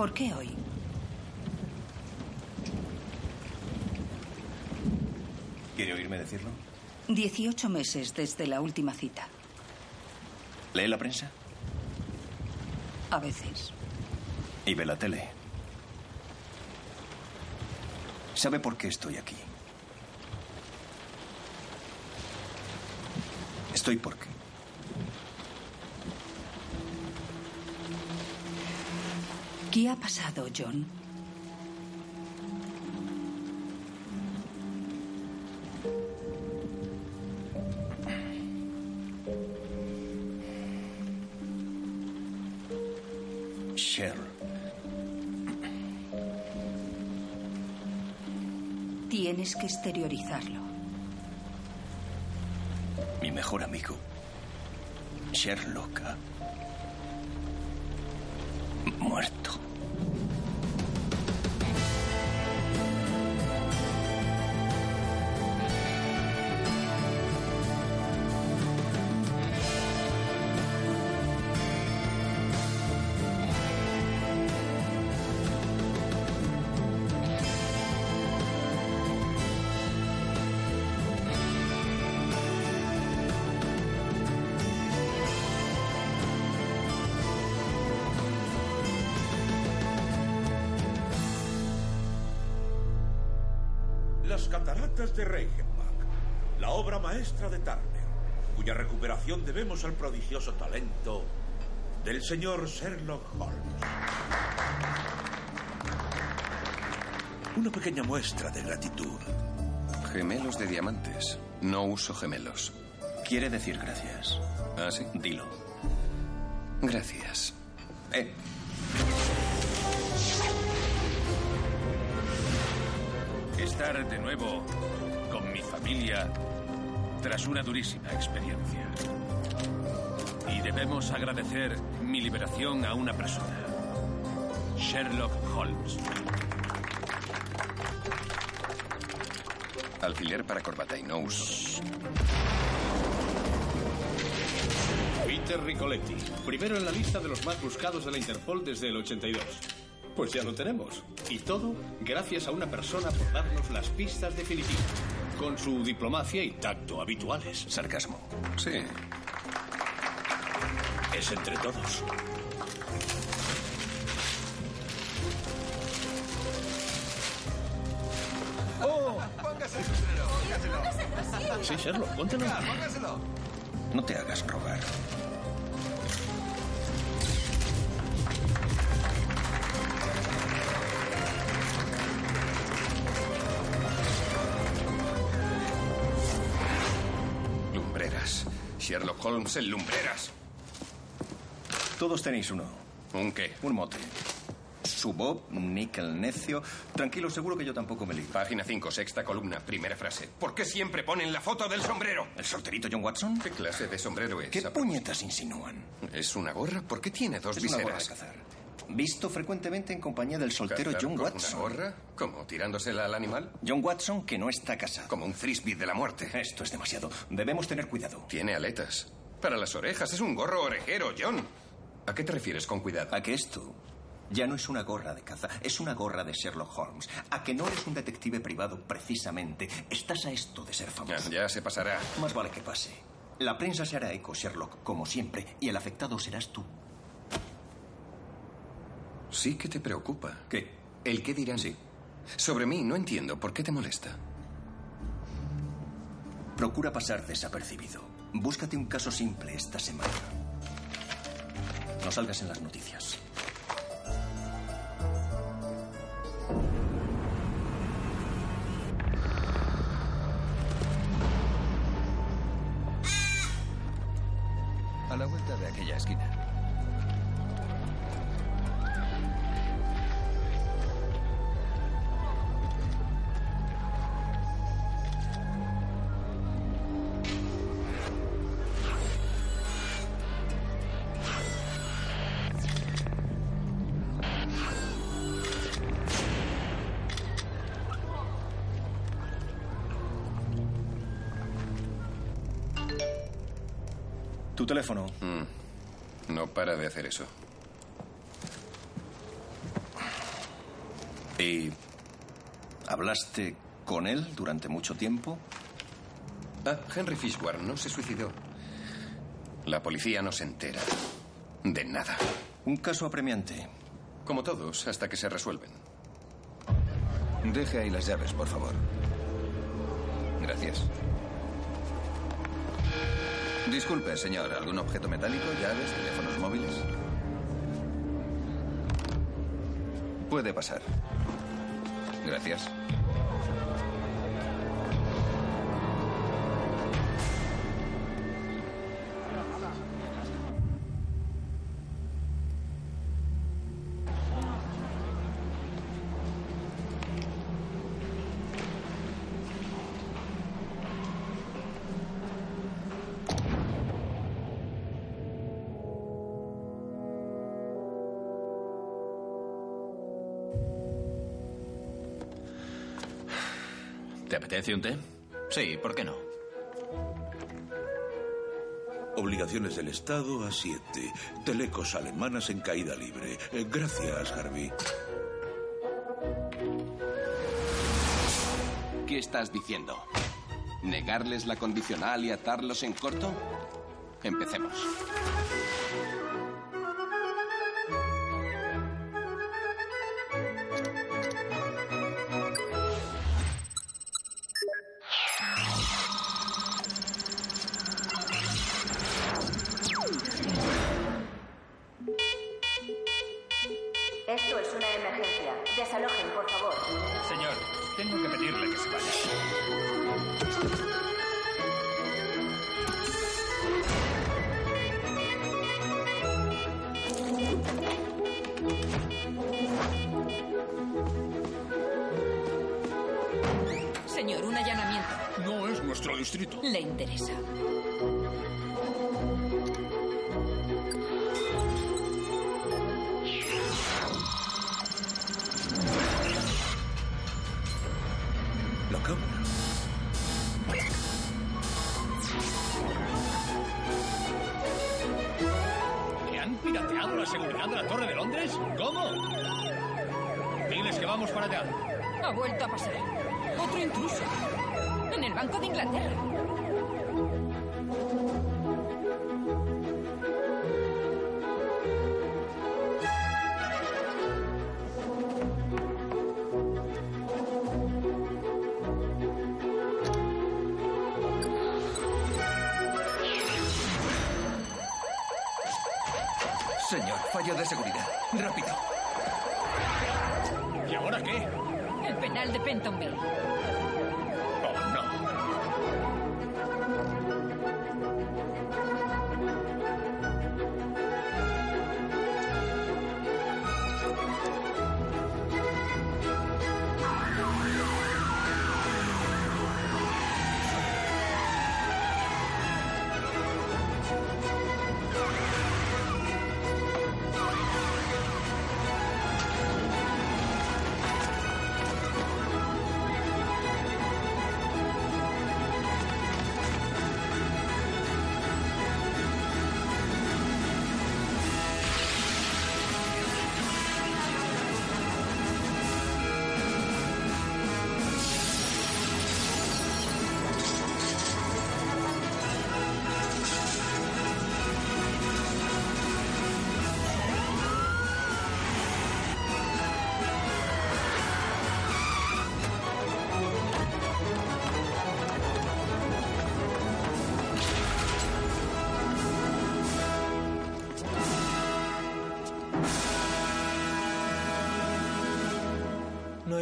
¿Por qué hoy? ¿Quiere oírme decirlo? 18 meses desde la última cita. ¿Lee la prensa? A veces. Y ve la tele. ¿Sabe por qué estoy aquí? Estoy porque. ¿Qué ha pasado, John? Cheryl. Tienes que exteriorizarlo. Mi mejor amigo. Sherlock. ha Muerto. Al prodigioso talento del señor Sherlock Holmes. Una pequeña muestra de gratitud. Gemelos de diamantes. No uso gemelos. Quiere decir gracias. ¿Ah, sí? Dilo. Gracias. Eh. Estar de nuevo con mi familia tras una durísima experiencia. Y debemos agradecer mi liberación a una persona. Sherlock Holmes. Alfiler para corbata y no uso. Peter Ricoletti, primero en la lista de los más buscados de la Interpol desde el 82. Pues ya lo tenemos. Y todo gracias a una persona por darnos las pistas definitivas, con su diplomacia y tacto habituales. Sarcasmo. Sí. Es entre todos. ¡Oh! Póngase el sombrero. Póngaselo. Sí, Sherlock, póntelo. Póngaselo. No te hagas rogar. Holmes en lumbreras. Todos tenéis uno. ¿Un qué? Un mote. Subob, Nick el necio. Tranquilo, seguro que yo tampoco me lío. Página 5, sexta columna, primera frase. ¿Por qué siempre ponen la foto del sombrero? ¿El solterito John Watson? ¿Qué clase de sombrero es? ¿Qué puñetas insinúan? ¿Es una gorra? ¿Por qué tiene dos Es una gorra de viseras? cazar. Visto frecuentemente en compañía del soltero ¿Cazar John con Watson. ¿Una gorra? ¿Cómo? ¿Tirándosela al animal? John Watson que no está casado. Como un frisbee de la muerte. Esto es demasiado. Debemos tener cuidado. Tiene aletas. Para las orejas. Es un gorro orejero, John. ¿A qué te refieres con cuidado? A que esto ya no es una gorra de caza, es una gorra de Sherlock Holmes. A que no eres un detective privado precisamente. Estás a esto de ser Ya, famoso. ya se pasará. Más vale que pase. La prensa se hará eco, Sherlock, como siempre, y el afectado serás tú. Sí que te preocupa. ¿Qué? ¿El qué dirán? Sí. Sobre mí, no entiendo. ¿Por qué te molesta? Procura pasar desapercibido. Búscate un caso simple esta semana. No salgas en las noticias. la vuelta de aquella esquina. ¿Y hablaste con él durante mucho tiempo? Ah, Henry Fishburne no se suicidó. La policía no se entera de nada. Un caso apremiante. Como todos, hasta que se resuelven. Deje ahí las llaves, por favor. Gracias. Disculpe, señor. ¿Algún objeto metálico, llaves, teléfonos móviles? Puede pasar. Gracias. Apetece un té? Sí, ¿por qué no? Obligaciones del Estado a 7. Telecos alemanas en caída libre. Eh, gracias, Harvey. ¿Qué estás diciendo? ¿Negarles la condicional y atarlos en corto? Empecemos. Fallo de seguridad. Rápido. ¿Y ahora qué? El penal de Pentonville.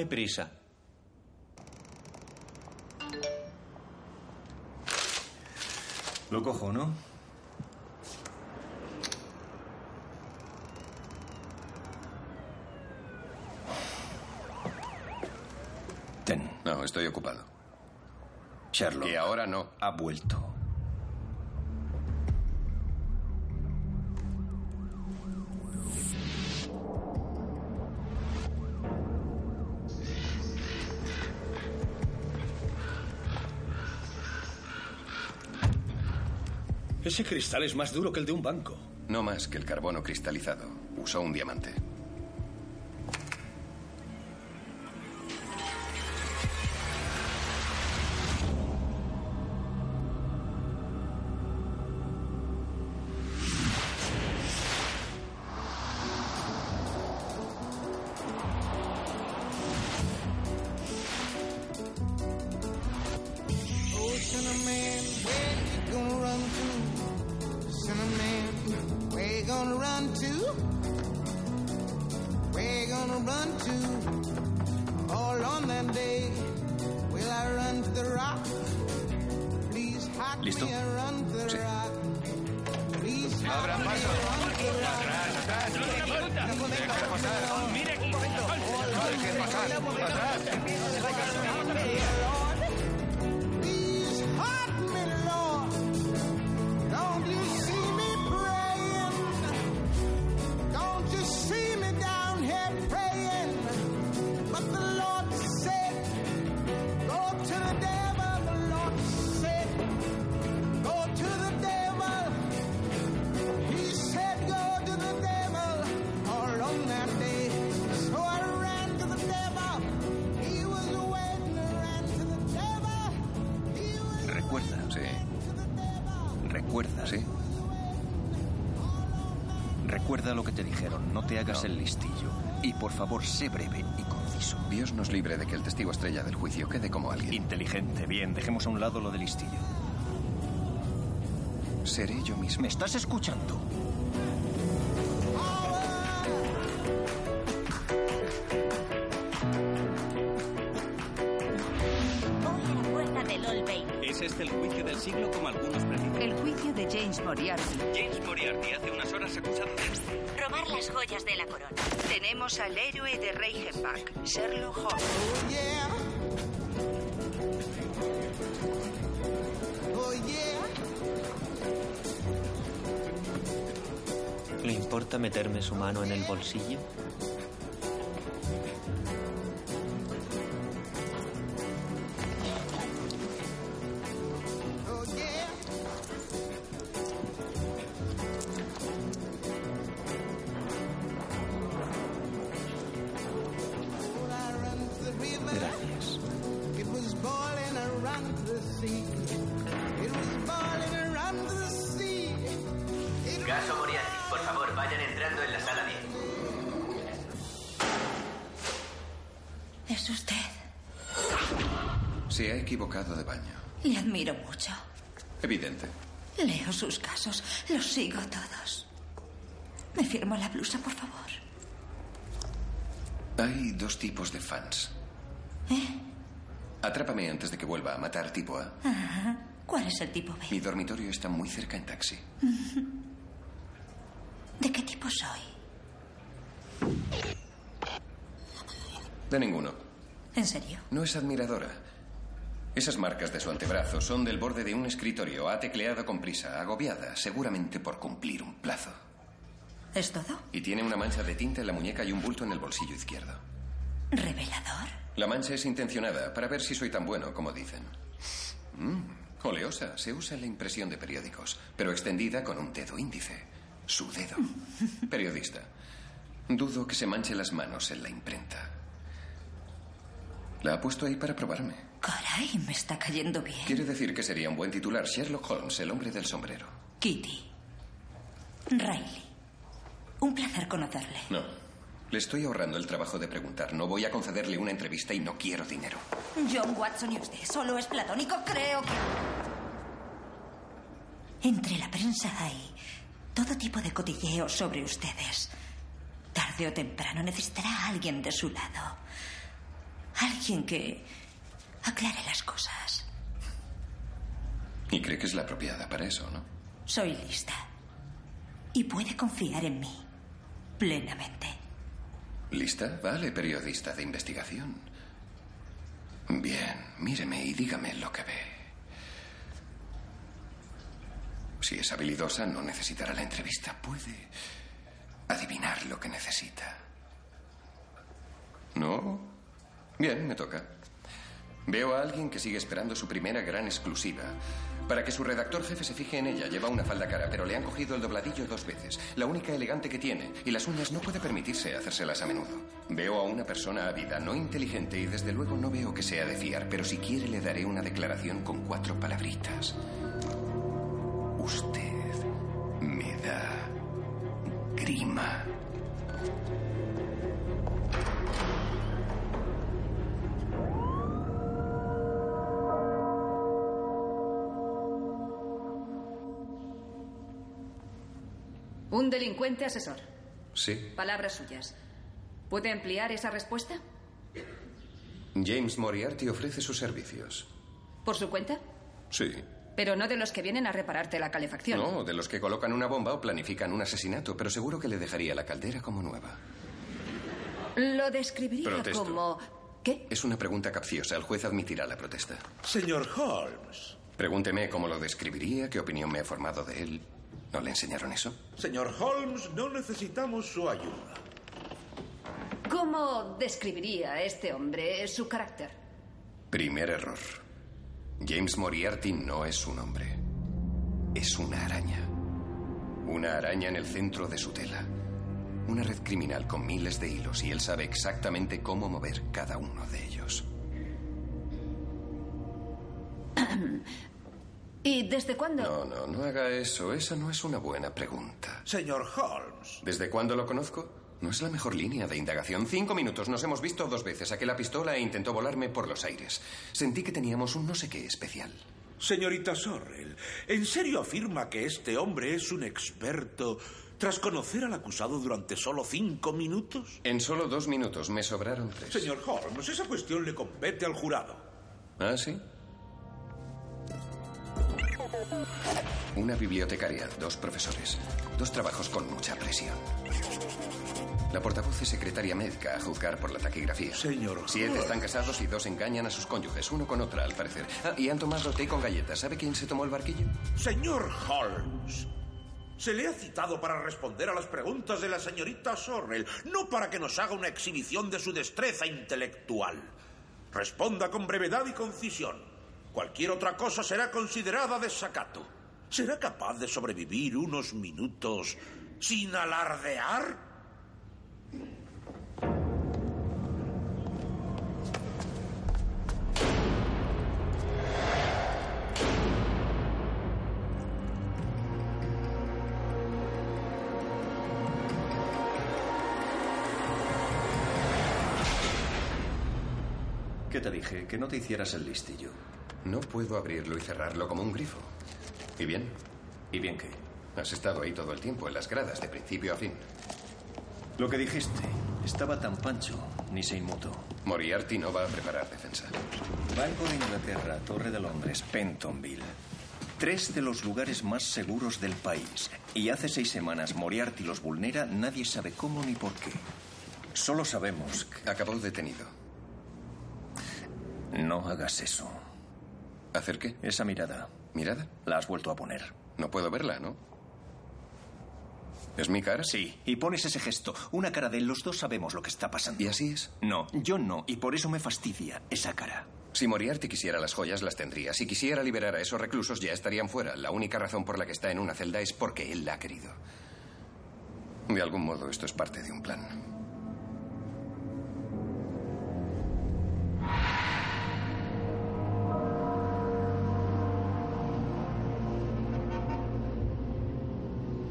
prisa. Lo cojo, ¿no? Ten. No, estoy ocupado. Sherlock. Y ahora no. Ha vuelto. Ese cristal es más duro que el de un banco. No más que el carbono cristalizado. Usó un diamante. Will I run to the rock? Please hide ¿Listo? me and run to the rock. Abran paso. the rock. Atrás, atrás. Déjale pasar. No dejes pasar. Atrás. El listillo. Y por favor, sé breve y conciso. Dios nos libre de que el testigo estrella del juicio quede como alguien. Inteligente. Bien, dejemos a un lado lo de listillo. Seré yo mismo. ¿Me estás escuchando? Hoy a la puerta del Old Bailey. ¿Es este el juicio del siglo como algunos predicen? El juicio de. James Moriarty las joyas de la corona. Tenemos al héroe de Reichenbach, Sherlock Holmes. Oh yeah. Oh yeah. ¿Le importa meterme su mano en el bolsillo? Es usted. Se ha equivocado de baño. Le admiro mucho. Evidente. Leo sus casos. Los sigo todos. ¿Me firmo la blusa, por favor? Hay dos tipos de fans. ¿Eh? Atrápame antes de que vuelva a matar tipo A. Ajá. ¿Cuál es el tipo B? Mi dormitorio está muy cerca en taxi. ¿De qué tipo soy? De ninguno. ¿En serio? No es admiradora. Esas marcas de su antebrazo son del borde de un escritorio. Ha tecleado con prisa, agobiada, seguramente por cumplir un plazo. ¿Es todo? Y tiene una mancha de tinta en la muñeca y un bulto en el bolsillo izquierdo. ¿Revelador? La mancha es intencionada para ver si soy tan bueno como dicen. Mm, oleosa. Se usa en la impresión de periódicos, pero extendida con un dedo índice. Su dedo. Periodista. Dudo que se manche las manos en la imprenta. La ha puesto ahí para probarme. Caray, me está cayendo bien. Quiere decir que sería un buen titular Sherlock Holmes, el hombre del sombrero. Kitty. Riley. Un placer conocerle. No. Le estoy ahorrando el trabajo de preguntar. No voy a concederle una entrevista y no quiero dinero. John Watson y usted solo es platónico, creo que. Entre la prensa hay todo tipo de cotilleos sobre ustedes. Tarde o temprano necesitará a alguien de su lado. Alguien que aclare las cosas. Y cree que es la apropiada para eso, ¿no? Soy lista. Y puede confiar en mí. Plenamente. ¿Lista? Vale, periodista de investigación. Bien, míreme y dígame lo que ve. Si es habilidosa, no necesitará la entrevista. Puede adivinar lo que necesita. ¿No? Bien, me toca. Veo a alguien que sigue esperando su primera gran exclusiva. Para que su redactor jefe se fije en ella, lleva una falda cara, pero le han cogido el dobladillo dos veces. La única elegante que tiene. Y las uñas no puede permitirse hacérselas a menudo. Veo a una persona ávida, no inteligente, y desde luego no veo que sea de fiar, pero si quiere le daré una declaración con cuatro palabritas. Usted me da grima. Un delincuente asesor. Sí. Palabras suyas. ¿Puede ampliar esa respuesta? James Moriarty ofrece sus servicios. ¿Por su cuenta? Sí. Pero no de los que vienen a repararte la calefacción. No, de los que colocan una bomba o planifican un asesinato, pero seguro que le dejaría la caldera como nueva. Lo describiría Protesto. como... ¿Qué? Es una pregunta capciosa. El juez admitirá la protesta. Señor Holmes. Pregúnteme cómo lo describiría, qué opinión me he formado de él. ¿No le enseñaron eso? Señor Holmes, no necesitamos su ayuda. ¿Cómo describiría a este hombre su carácter? Primer error. James Moriarty no es un hombre. Es una araña. Una araña en el centro de su tela. Una red criminal con miles de hilos y él sabe exactamente cómo mover cada uno de ellos. ¿Y desde cuándo? No, no, no haga eso. Esa no es una buena pregunta. Señor Holmes. ¿Desde cuándo lo conozco? No es la mejor línea de indagación. Cinco minutos. Nos hemos visto dos veces. Saqué la pistola e intentó volarme por los aires. Sentí que teníamos un no sé qué especial. Señorita Sorrell, ¿en serio afirma que este hombre es un experto tras conocer al acusado durante solo cinco minutos? En solo dos minutos me sobraron tres. Señor Holmes, esa cuestión le compete al jurado. ¿Ah, sí? Una bibliotecaria, dos profesores, dos trabajos con mucha presión. La portavoz es secretaria médica, a juzgar por la taquigrafía. Señor Siete están casados y dos engañan a sus cónyuges, uno con otra, al parecer. Ah, y han tomado té con galletas. ¿Sabe quién se tomó el barquillo? Señor Holmes. Se le ha citado para responder a las preguntas de la señorita Sorrell, no para que nos haga una exhibición de su destreza intelectual. Responda con brevedad y concisión. Cualquier otra cosa será considerada desacato. ¿Será capaz de sobrevivir unos minutos sin alardear? Dije? Que no te hicieras el listillo. No puedo abrirlo y cerrarlo como un grifo. ¿Y bien? ¿Y bien qué? Has estado ahí todo el tiempo, en las gradas, de principio a fin. Lo que dijiste. Estaba tan pancho, ni se inmutó. Moriarty no va a preparar defensa. Banco de Inglaterra, Torre de Londres, Pentonville. Tres de los lugares más seguros del país. Y hace seis semanas Moriarty los vulnera, nadie sabe cómo ni por qué. Solo sabemos que... Acabó detenido. No hagas eso. ¿Hacer qué? Esa mirada. ¿Mirada? La has vuelto a poner. No puedo verla, ¿no? ¿Es mi cara? Sí, y pones ese gesto. Una cara de los dos sabemos lo que está pasando. ¿Y así es? No, yo no, y por eso me fastidia esa cara. Si Moriarty quisiera las joyas, las tendría. Si quisiera liberar a esos reclusos, ya estarían fuera. La única razón por la que está en una celda es porque él la ha querido. De algún modo, esto es parte de un plan.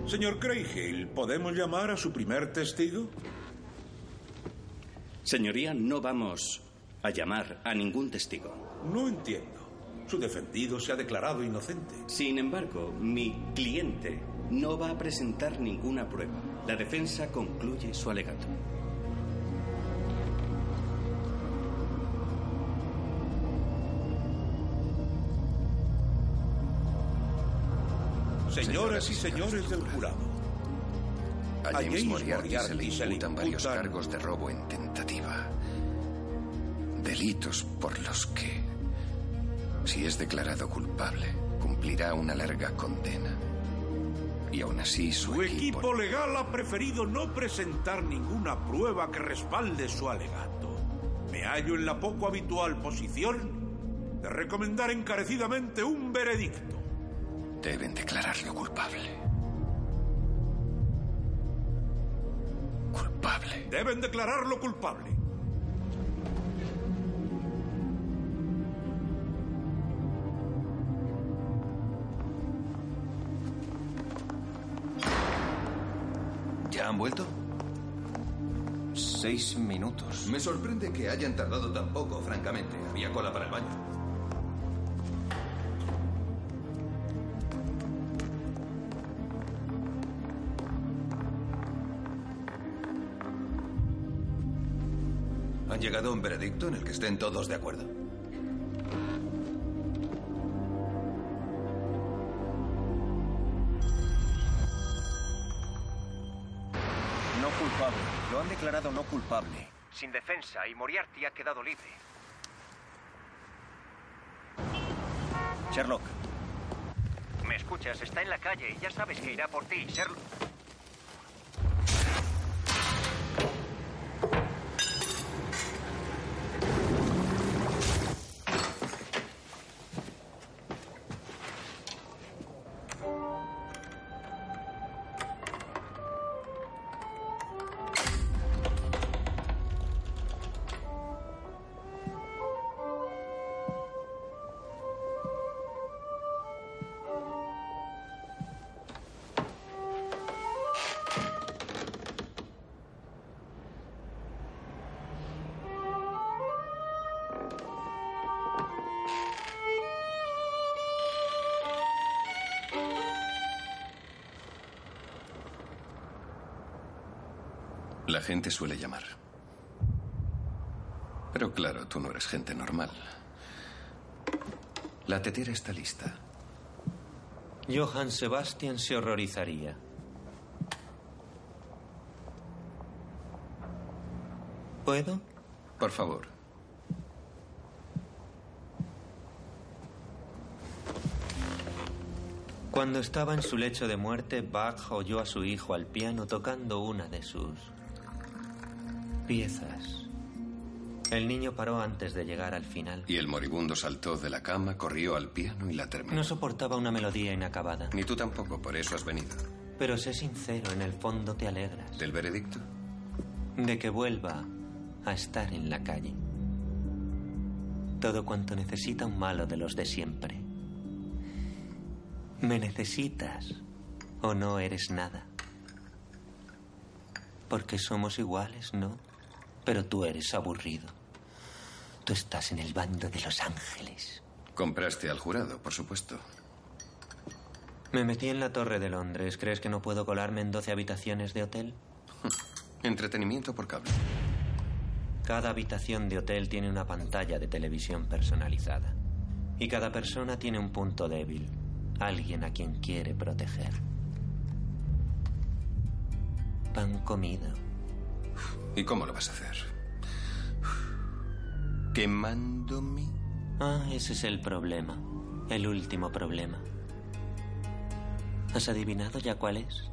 Señor Craighale, ¿podemos llamar a su primer testigo? Señoría, no vamos a llamar a ningún testigo. No entiendo. Su defendido se ha declarado inocente. Sin embargo, mi cliente no va a presentar ninguna prueba. La defensa concluye su alegato. Señoras y señores del jurado. A James, James Moriarty, se le Moriarty se le imputan varios imputan- cargos de robo en tentativa. Delitos por los que, si es declarado culpable, cumplirá una larga condena. Y aún así su, Su equipo legal ha preferido no presentar ninguna prueba que respalde su alegato. Me hallo en la poco habitual posición de recomendar encarecidamente un veredicto. Deben declararlo culpable. Culpable. Deben declararlo culpable. ¿Ya han vuelto? Seis minutos. Me sorprende que hayan tardado tan poco, francamente. Había cola para el baño. Llegado a un veredicto en el que estén todos de acuerdo? No culpable. Lo han declarado no culpable. Sin defensa y Moriarty ha quedado libre. Sherlock. ¿Me escuchas? Está en la calle y ya sabes que irá por ti, Sherlock. La gente suele llamar. Pero claro, tú no eres gente normal. La tetera está lista. Johann Sebastian se horrorizaría. ¿Puedo? Por favor. Cuando estaba en su lecho de muerte, Bach oyó a su hijo al piano tocando una de sus piezas. El niño paró antes de llegar al final. Y el moribundo saltó de la cama, corrió al piano y la terminó. No soportaba una melodía inacabada. Ni tú tampoco, por eso has venido. Pero sé sincero, en el fondo te alegras. ¿Del veredicto? De que vuelva a estar en la calle. Todo cuanto necesita un malo de los de siempre. Me necesitas o no eres nada. Porque somos iguales, ¿no? Pero tú eres aburrido. Tú estás en el bando de los ángeles. Compraste al jurado, por supuesto. Me metí en la Torre de Londres. ¿Crees que no puedo colarme en 12 habitaciones de hotel? Entretenimiento por cable. Cada habitación de hotel tiene una pantalla de televisión personalizada. Y cada persona tiene un punto débil. Alguien a quien quiere proteger. Pan comido. ¿Y cómo lo vas a hacer? ¿Quemándome? Ah, ese es el problema. El último problema. ¿Has adivinado ya cuál es?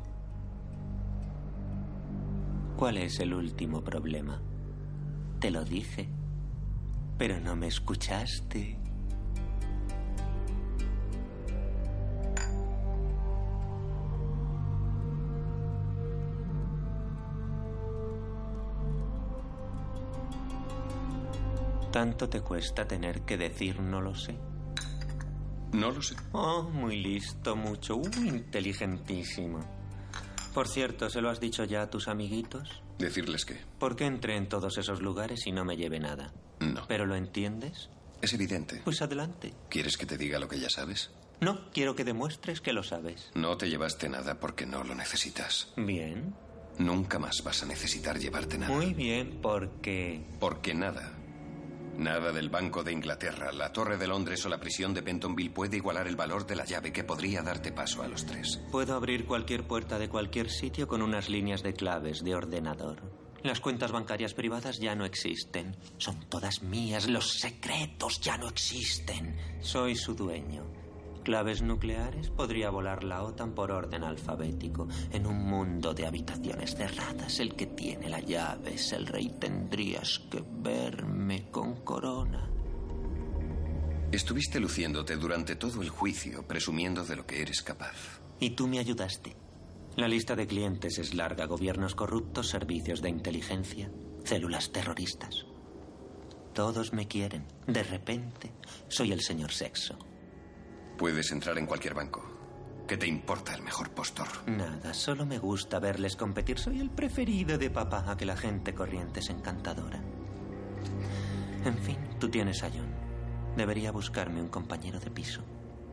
¿Cuál es el último problema? Te lo dije, pero no me escuchaste. ¿Tanto te cuesta tener que decir no lo sé? No lo sé. Oh, muy listo, mucho, muy inteligentísimo. Por cierto, ¿se lo has dicho ya a tus amiguitos? ¿Decirles qué? ¿Por qué entré en todos esos lugares y no me lleve nada? No. ¿Pero lo entiendes? Es evidente. Pues adelante. ¿Quieres que te diga lo que ya sabes? No, quiero que demuestres que lo sabes. No te llevaste nada porque no lo necesitas. Bien. Nunca más vas a necesitar llevarte nada. Muy bien, porque... Porque nada. Nada del Banco de Inglaterra, la Torre de Londres o la prisión de Pentonville puede igualar el valor de la llave que podría darte paso a los tres. Puedo abrir cualquier puerta de cualquier sitio con unas líneas de claves de ordenador. Las cuentas bancarias privadas ya no existen. Son todas mías. Los secretos ya no existen. Soy su dueño. Claves nucleares podría volar la OTAN por orden alfabético. En un mundo de habitaciones cerradas, el que tiene la llave es el rey. Tendrías que verme con corona. Estuviste luciéndote durante todo el juicio, presumiendo de lo que eres capaz. Y tú me ayudaste. La lista de clientes es larga. Gobiernos corruptos, servicios de inteligencia, células terroristas. Todos me quieren. De repente, soy el señor sexo. Puedes entrar en cualquier banco. ¿Qué te importa el mejor postor? Nada, solo me gusta verles competir. Soy el preferido de papá, a que la gente corriente es encantadora. En fin, tú tienes a John. Debería buscarme un compañero de piso.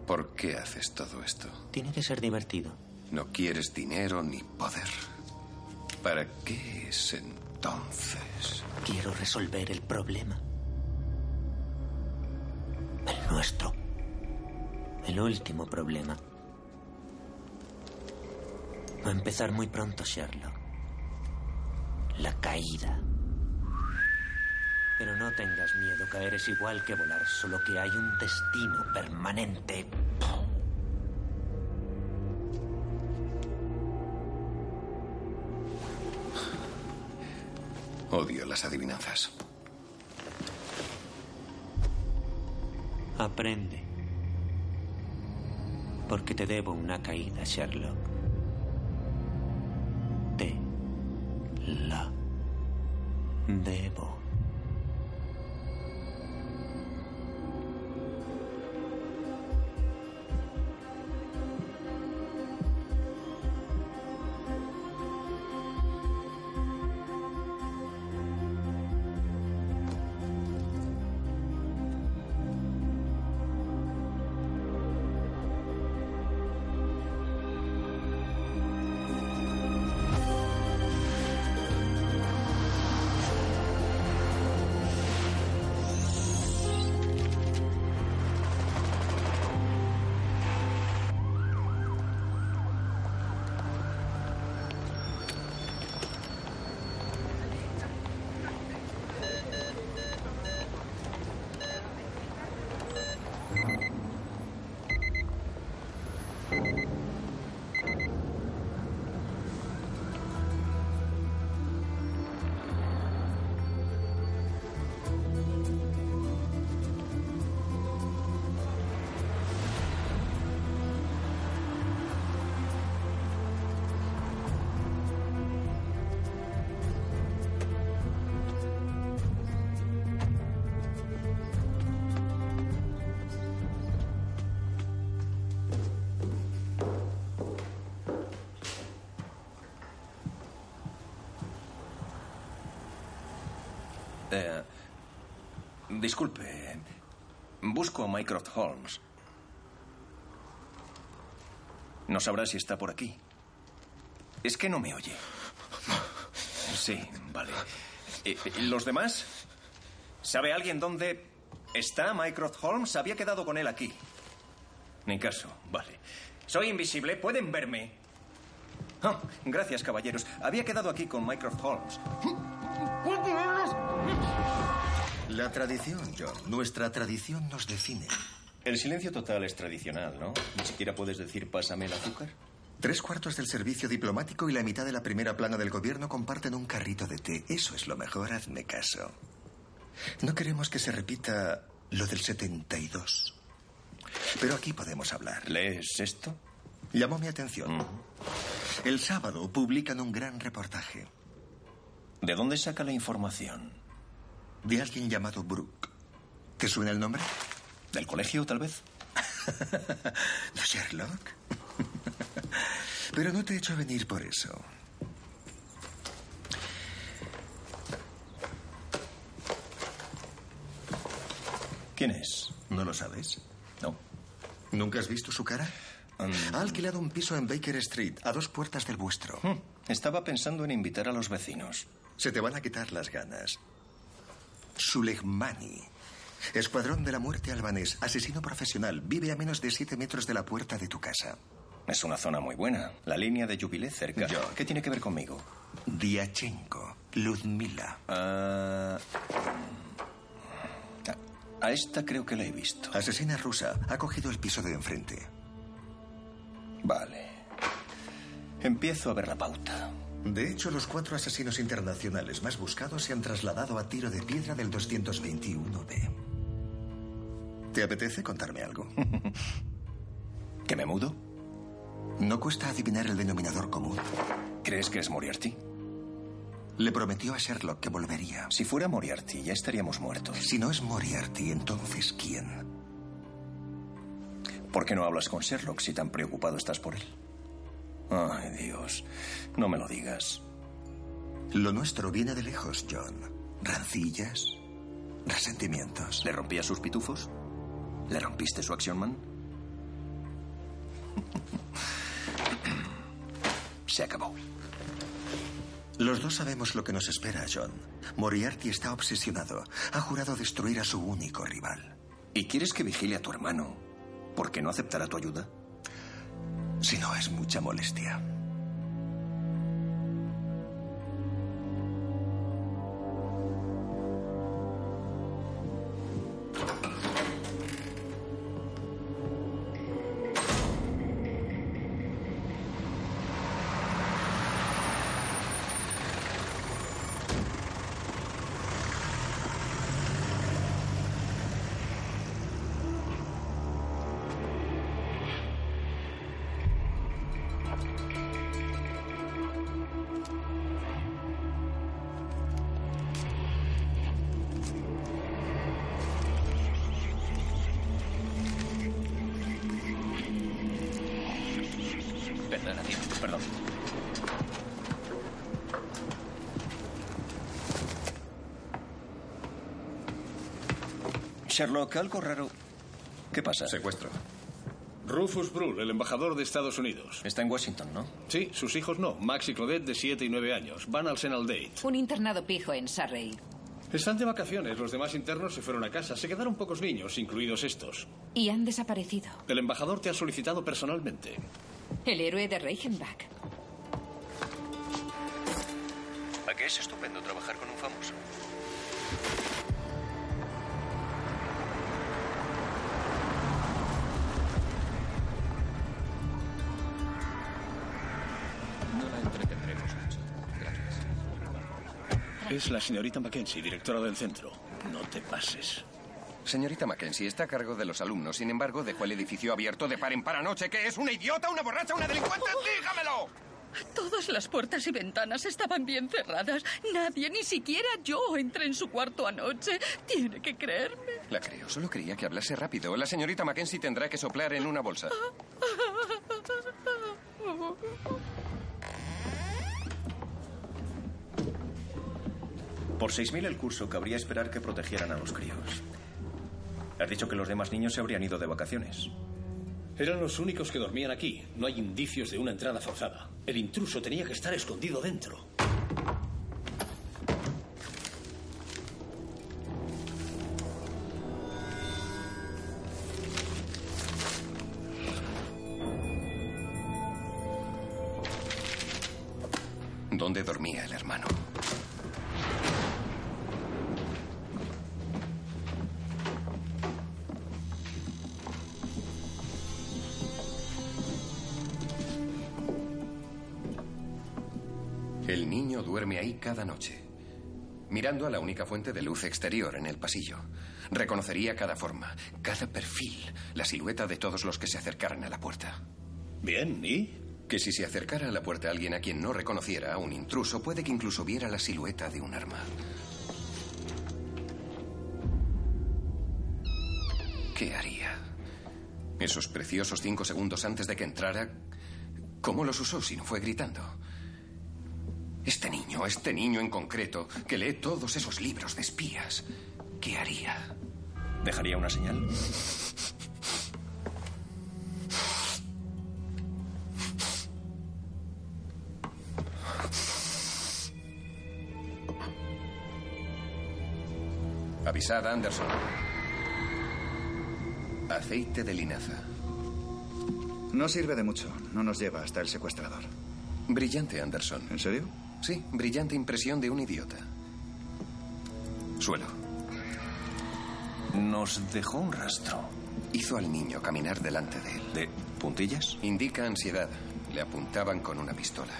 ¿Por qué haces todo esto? Tiene que ser divertido. No quieres dinero ni poder. ¿Para qué es entonces? Quiero resolver el problema. El nuestro. El último problema. Va a empezar muy pronto, Sherlock. La caída. Pero no tengas miedo, caer es igual que volar, solo que hay un destino permanente. Odio las adivinanzas. Aprende. Porque te debo una caída, Sherlock. Te la debo. Eh, disculpe. Busco a Mycroft Holmes. No sabrá si está por aquí. Es que no me oye. Sí, vale. ¿Y, y los demás? ¿Sabe alguien dónde está Mycroft Holmes? Había quedado con él aquí. Ni caso, vale. Soy invisible, pueden verme. Ah, gracias, caballeros. Había quedado aquí con Mycroft Holmes. La tradición, John. Nuestra tradición nos define. El silencio total es tradicional, ¿no? Ni siquiera puedes decir pásame el azúcar. Tres cuartos del servicio diplomático y la mitad de la primera plana del gobierno comparten un carrito de té. Eso es lo mejor, hazme caso. No queremos que se repita lo del 72. Pero aquí podemos hablar. ¿Lees esto? Llamó mi atención. El sábado publican un gran reportaje. ¿De dónde saca la información? De alguien llamado Brooke. ¿Te suena el nombre? ¿Del colegio, tal vez? ¿No Sherlock? Pero no te he hecho venir por eso. ¿Quién es? ¿No lo sabes? No. ¿Nunca has visto su cara? Ha alquilado un piso en Baker Street, a dos puertas del vuestro. Hmm, Estaba pensando en invitar a los vecinos. Se te van a quitar las ganas. Suleimani. Escuadrón de la muerte albanés, asesino profesional, vive a menos de siete metros de la puerta de tu casa. Es una zona muy buena. La línea de Jubilee cerca. ¿Qué tiene que ver conmigo? Diachenko, Ludmila. Ah, a esta creo que la he visto. Asesina rusa. Ha cogido el piso de enfrente. Vale. Empiezo a ver la pauta. De hecho, los cuatro asesinos internacionales más buscados se han trasladado a tiro de piedra del 221B. ¿Te apetece contarme algo? ¿Que me mudo? No cuesta adivinar el denominador común. ¿Crees que es Moriarty? Le prometió a Sherlock que volvería. Si fuera Moriarty, ya estaríamos muertos. Si no es Moriarty, entonces ¿quién? ¿Por qué no hablas con Sherlock si tan preocupado estás por él? Ay, Dios. No me lo digas. Lo nuestro viene de lejos, John. Rancillas, resentimientos. ¿Le rompías sus pitufos? ¿Le rompiste su Action Man? Se acabó. Los dos sabemos lo que nos espera, John. Moriarty está obsesionado. Ha jurado destruir a su único rival. ¿Y quieres que vigile a tu hermano? ¿Por qué no aceptará tu ayuda? Si no es mucha molestia. Sherlock, algo raro. ¿Qué pasa? Secuestro. Rufus Brull, el embajador de Estados Unidos. Está en Washington, ¿no? Sí, sus hijos no. Max y Claudette, de 7 y 9 años. Van al Senal Date. Un internado pijo en Surrey. Están de vacaciones. Los demás internos se fueron a casa. Se quedaron pocos niños, incluidos estos. Y han desaparecido. El embajador te ha solicitado personalmente. El héroe de Reichenbach. ¿A qué es estupendo trabajar con un famoso? Es la señorita Mackenzie, directora del centro. No te pases. Señorita Mackenzie está a cargo de los alumnos. Sin embargo, dejó el edificio abierto de par en par anoche. ¿Qué es? ¿Una idiota? ¿Una borracha? ¿Una delincuente? ¡Dígamelo! Todas las puertas y ventanas estaban bien cerradas. Nadie, ni siquiera yo, entré en su cuarto anoche. Tiene que creerme. La creo. Solo creía que hablase rápido. La señorita Mackenzie tendrá que soplar en una bolsa. Por 6.000 el curso, cabría esperar que protegieran a los críos. Has dicho que los demás niños se habrían ido de vacaciones. Eran los únicos que dormían aquí. No hay indicios de una entrada forzada. El intruso tenía que estar escondido dentro. ¿Dónde dormía el hermano? Mirando a la única fuente de luz exterior en el pasillo. Reconocería cada forma, cada perfil, la silueta de todos los que se acercaran a la puerta. Bien, ¿y? Que si se acercara a la puerta alguien a quien no reconociera, a un intruso, puede que incluso viera la silueta de un arma. ¿Qué haría? Esos preciosos cinco segundos antes de que entrara, ¿cómo los usó si no fue gritando? Este niño, este niño en concreto, que lee todos esos libros de espías, ¿qué haría? ¿Dejaría una señal? Avisad a Anderson. Aceite de linaza. No sirve de mucho. No nos lleva hasta el secuestrador. Brillante, Anderson. ¿En serio? Sí, brillante impresión de un idiota. Suelo. Nos dejó un rastro. Hizo al niño caminar delante de él. ¿De puntillas? Indica ansiedad. Le apuntaban con una pistola.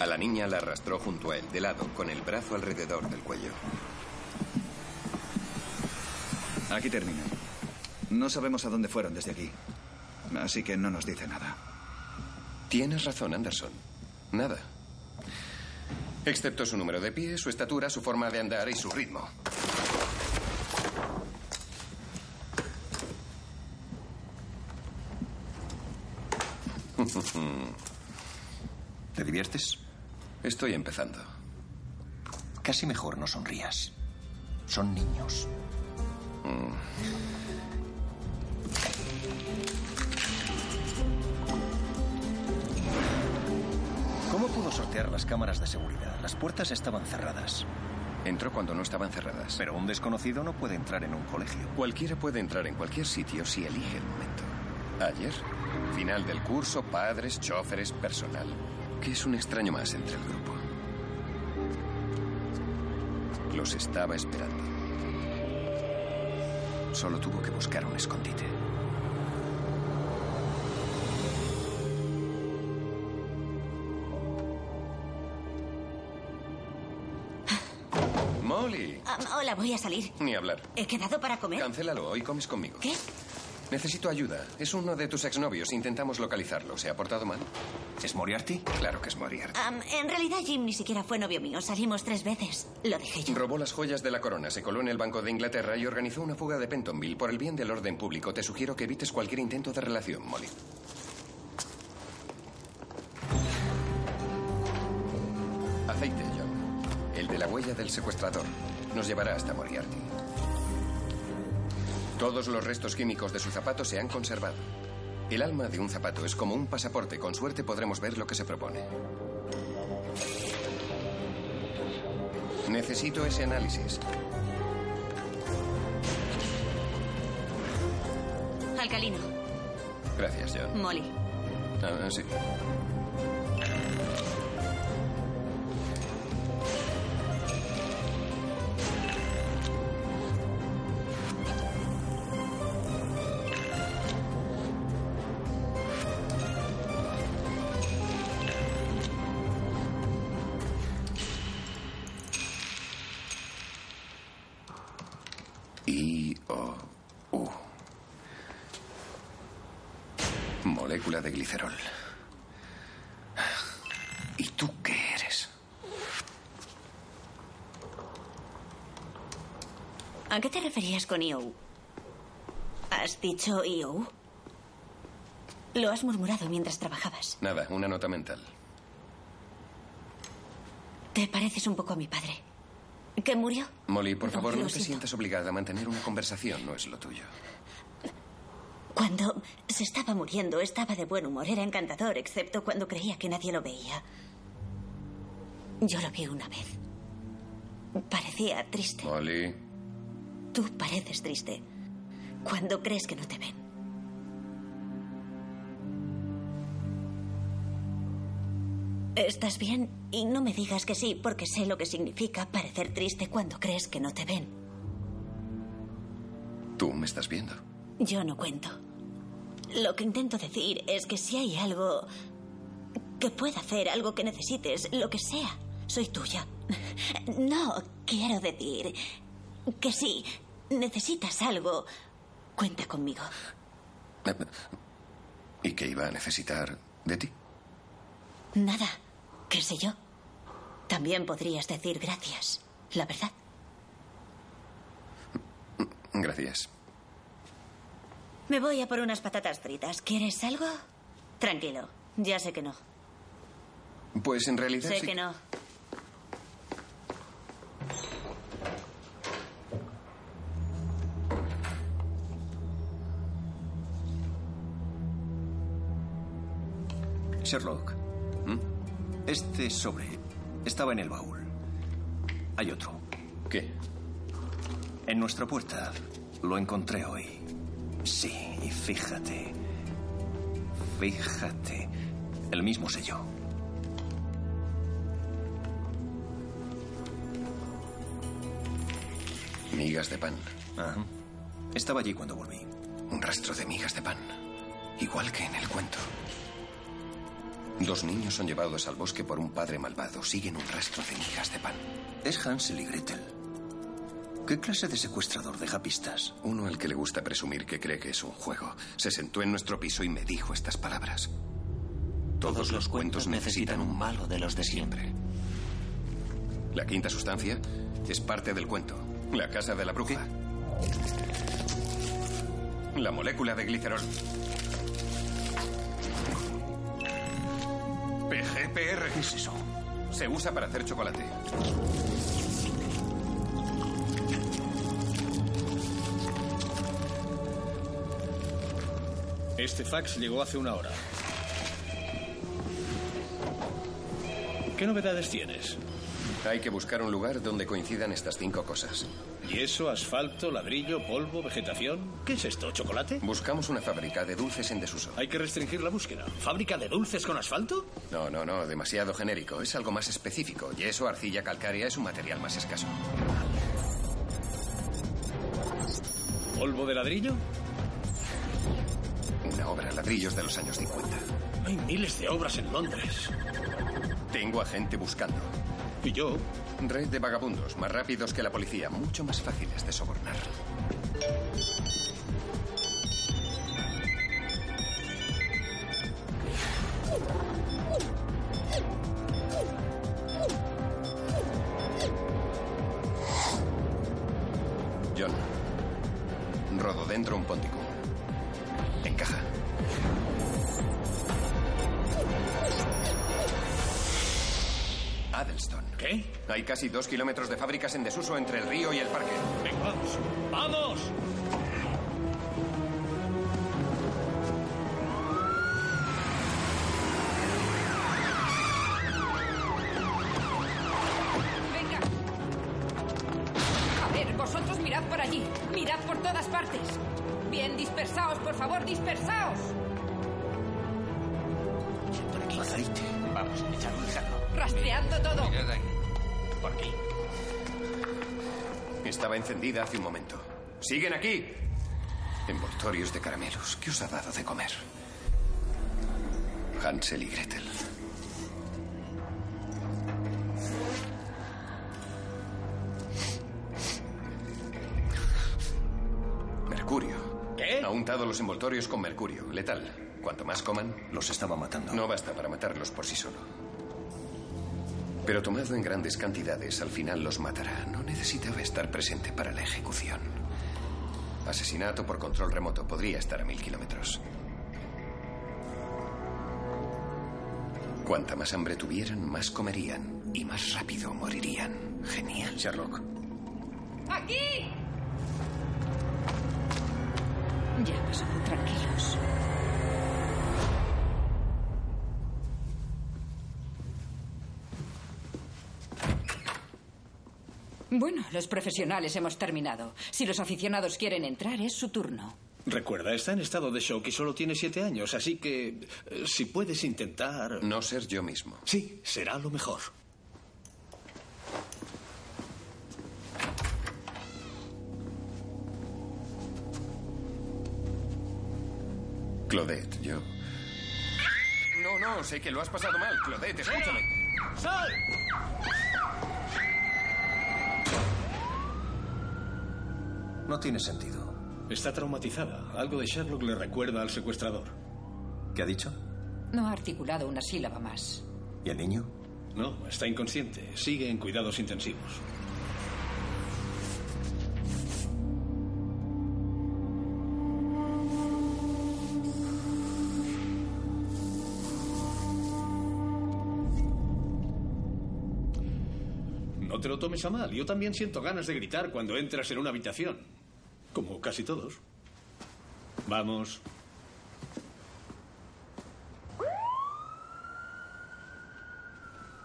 A la niña la arrastró junto a él, de lado, con el brazo alrededor del cuello. Aquí termina. No sabemos a dónde fueron desde aquí. Así que no nos dice nada. Tienes razón, Anderson. Nada. Excepto su número de pies, su estatura, su forma de andar y su ritmo. ¿Te diviertes? Estoy empezando. Casi mejor no sonrías. Son niños. Mm. ¿Cómo pudo sortear las cámaras de seguridad? Las puertas estaban cerradas. Entró cuando no estaban cerradas. Pero un desconocido no puede entrar en un colegio. Cualquiera puede entrar en cualquier sitio si elige el momento. Ayer, final del curso, padres, choferes, personal. Que es un extraño más entre el grupo. Los estaba esperando. Solo tuvo que buscar un escondite. Ah, hola, voy a salir. Ni hablar. ¿He quedado para comer? Cancélalo, hoy comes conmigo. ¿Qué? Necesito ayuda. Es uno de tus exnovios. Intentamos localizarlo. ¿Se ha portado mal? ¿Es Moriarty? Claro que es Moriarty. En realidad, Jim ni siquiera fue novio mío. Salimos tres veces. Lo dejé yo. Robó las joyas de la corona, se coló en el Banco de Inglaterra y organizó una fuga de Pentonville. Por el bien del orden público, te sugiero que evites cualquier intento de relación, Molly. Aceite, John. El de la huella del secuestrador. Nos llevará hasta Moriarty. Todos los restos químicos de su zapato se han conservado. El alma de un zapato es como un pasaporte. Con suerte podremos ver lo que se propone. Necesito ese análisis. Alcalino. Gracias, John. Molly. Ah, sí. Con IOU? ¿Has dicho IOU? Lo has murmurado mientras trabajabas. Nada, una nota mental. Te pareces un poco a mi padre. ¿Que murió? Molly, por No, favor, no te siento. sientas obligada a mantener una conversación, no es lo tuyo. Cuando se estaba muriendo, estaba de buen humor. Era encantador, excepto cuando creía que nadie lo veía. Yo lo vi una vez. Parecía triste. Molly, Tú pareces triste cuando crees que no te ven. ¿Estás bien? Y no me digas que sí, porque sé lo que significa parecer triste cuando crees que no te ven. tú me estás viendo. Yo no cuento. Lo que intento decir es que si hay algo que pueda hacer, algo que necesites, lo que sea, soy tuya. No, quiero decir que si necesitas algo, cuenta conmigo. ¿Y qué iba a necesitar de ti? Nada, qué sé yo. También podrías decir gracias, la verdad. Gracias. Me voy a por unas patatas fritas. ¿Quieres algo? Tranquilo, ya sé que no. Pues en realidad Sé sí. que no. Sherlock, ¿Mm? este sobre estaba en el baúl. Hay otro. ¿Qué? En nuestra puerta lo encontré hoy. Sí, y fíjate. Fíjate. El mismo sello. Migas de pan. Estaba allí cuando volví. Un rastro de migas de pan. Igual que en el cuento. Dos niños son llevados al bosque por un padre malvado. Siguen un rastro de migas de pan. Es Hansel y Gretel. ¿Qué clase de secuestrador deja pistas? Uno al que le gusta presumir que cree que es un juego. Se sentó en nuestro piso y me dijo estas palabras. Todos los cuentos necesitan un malo de los de siempre. La quinta sustancia es parte del cuento. La casa de la bruja. La molécula de glicerol. PGPR. ¿Qué es eso? Se usa para hacer chocolate. Este fax llegó hace una hora. ¿Qué novedades tienes? Hay que buscar un lugar donde coincidan estas cinco cosas. ¿Yeso, asfalto, ladrillo, polvo, vegetación? ¿Qué es esto? ¿Chocolate? Buscamos una fábrica de dulces en desuso. Hay que restringir la búsqueda. ¿Fábrica de dulces con asfalto? No, no, no, demasiado genérico. Es algo más específico. Yeso, arcilla calcárea es un material más escaso. ¿Polvo de ladrillo? Una obra, ladrillos de los años 50. Hay miles de obras en Londres. Tengo a gente buscando. ¿Y yo? Red de vagabundos, más rápidos que la policía, mucho más fáciles de sobornar. Hay casi dos kilómetros de fábricas en desuso entre el río y el parque. Venga, vamos. ¡Vamos! Venga. A ver, vosotros mirad por allí. Mirad por todas partes. Bien, dispersaos, por favor, dispersaos. Por aquí. Vamos, echad un vistazo. Rastreando todo. Mirad ahí. Estaba encendida hace un momento. ¡Siguen aquí! Envoltorios de caramelos. ¿Qué os ha dado de comer? Hansel y Gretel. Mercurio. ¿Qué? Ha untado los envoltorios con mercurio, letal. Cuanto más coman, Los estaba matando. no basta para matarlos por sí solo. Pero tomado en grandes cantidades, al final los matará. No necesitaba estar presente para la ejecución. Asesinato por control remoto podría estar a mil kilómetros. Cuanta más hambre tuvieran, más comerían y más rápido morirían. Genial. Sherlock. ¡Aquí! Ya pasó, tranquilos. Bueno, los profesionales hemos terminado. Si los aficionados quieren entrar, es su turno. Recuerda, está en estado de shock y solo tiene siete años, así que eh, si puedes intentar... No ser yo mismo. Sí, será lo mejor. Claudette, yo. No, no, sé que lo has pasado mal. Claudette, escúchame. ¡Sal! No tiene sentido. Está traumatizada. Algo de Sherlock le recuerda al secuestrador. ¿Qué ha dicho? No ha articulado una sílaba más. ¿Y el niño? No, está inconsciente. Sigue en cuidados intensivos. No te lo tomes a mal. Yo también siento ganas de gritar cuando entras en una habitación. Como casi todos. Vamos.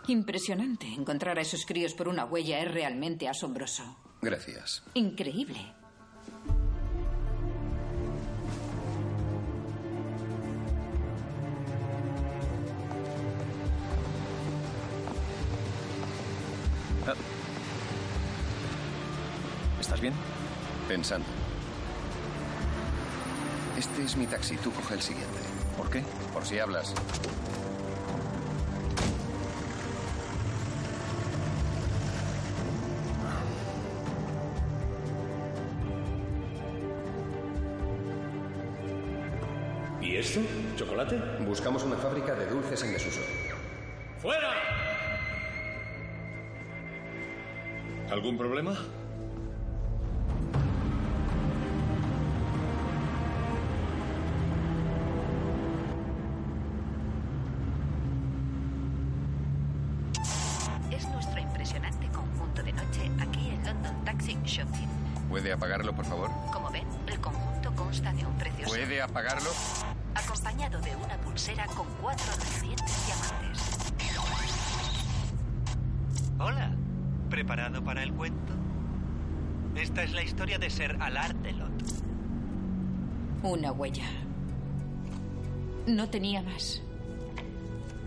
Impresionante. Encontrar a esos críos por una huella es realmente asombroso. Gracias. Increíble. ¿Estás bien? Pensando. Este es mi taxi, tú coge el siguiente. ¿Por qué? Por si hablas. ¿Y esto? ¿Chocolate? Buscamos una fábrica de dulces en desuso. ¡Fuera! ¿Algún problema? La historia de Ser Alardelot. Una huella. No tenía más.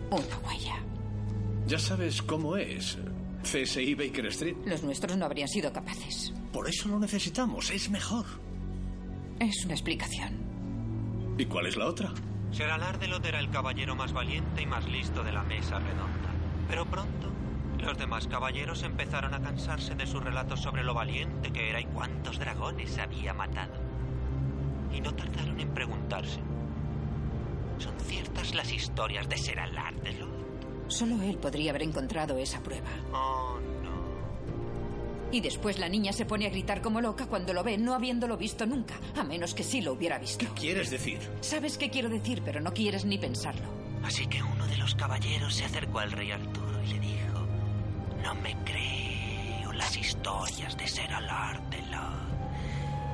Una huella. Ya sabes cómo es. CSI Baker Street. Los nuestros no habrían sido capaces. Por eso lo necesitamos, es mejor. Es una explicación. ¿Y cuál es la otra? Ser Alardelot era el caballero más valiente y más listo de la mesa redonda. Pero pronto, los demás caballeros empezaron a cansarse de sus relatos sobre lo valiente que era y cuántos dragones había matado. Y no tardaron en preguntarse. ¿Son ciertas las historias de Ser Alardelot? Solo él podría haber encontrado esa prueba. Oh, Y después la niña se pone a gritar como loca cuando lo ve, no habiéndolo visto nunca, a menos que sí lo hubiera visto. ¿Quieres decir? Sabes qué quiero decir, pero no quieres ni pensarlo. Así que uno de los caballeros se acercó al rey Arturo y le dijo, no me creo las historias de ser Alardelot.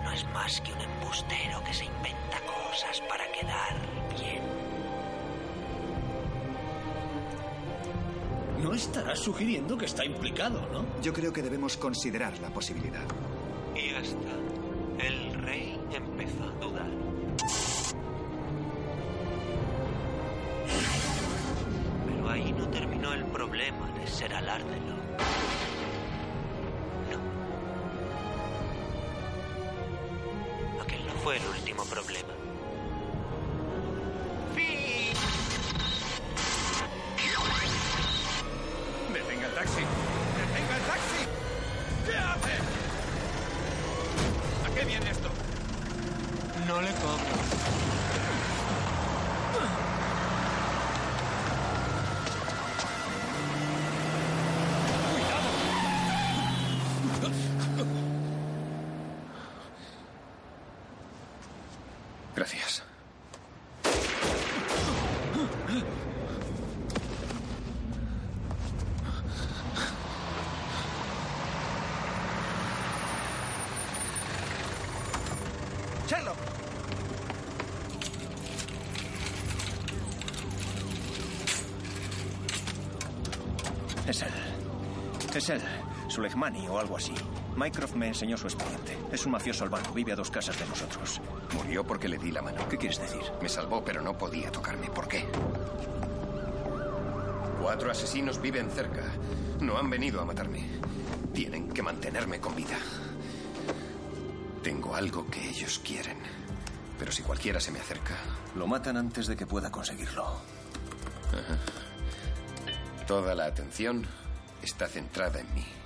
No es más que un embustero que se inventa cosas para quedar bien. No estarás sugiriendo que está implicado, ¿no? Yo creo que debemos considerar la posibilidad. Y hasta Suleimani o algo así. Mycroft me enseñó su expediente. Es un mafioso albano. Vive a dos casas de nosotros. Murió porque le di la mano. ¿Qué quieres decir? Me salvó, pero no podía tocarme. ¿Por qué? Cuatro asesinos viven cerca. No han venido a matarme. Tienen que mantenerme con vida. Tengo algo que ellos quieren. Pero si cualquiera se me acerca... Lo matan antes de que pueda conseguirlo. Ajá. Toda la atención está centrada en mí.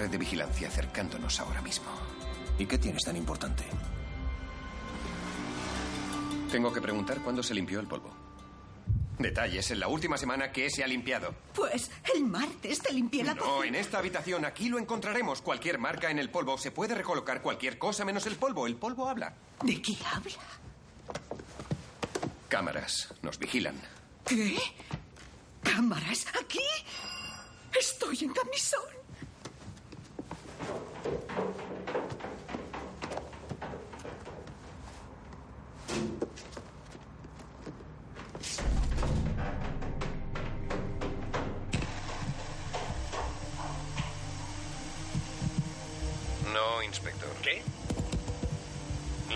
Red de vigilancia acercándonos ahora mismo. ¿Y qué tienes tan importante? Tengo que preguntar cuándo se limpió el polvo. Detalles en la última semana que se ha limpiado. Pues el martes te limpié la No, en esta habitación, aquí lo encontraremos. Cualquier marca en el polvo. Se puede recolocar cualquier cosa menos el polvo. El polvo habla. ¿De qué habla? Cámaras nos vigilan. ¿Qué? ¿Cámaras? ¿Aquí? Estoy en camisón. No, inspector. ¿Qué?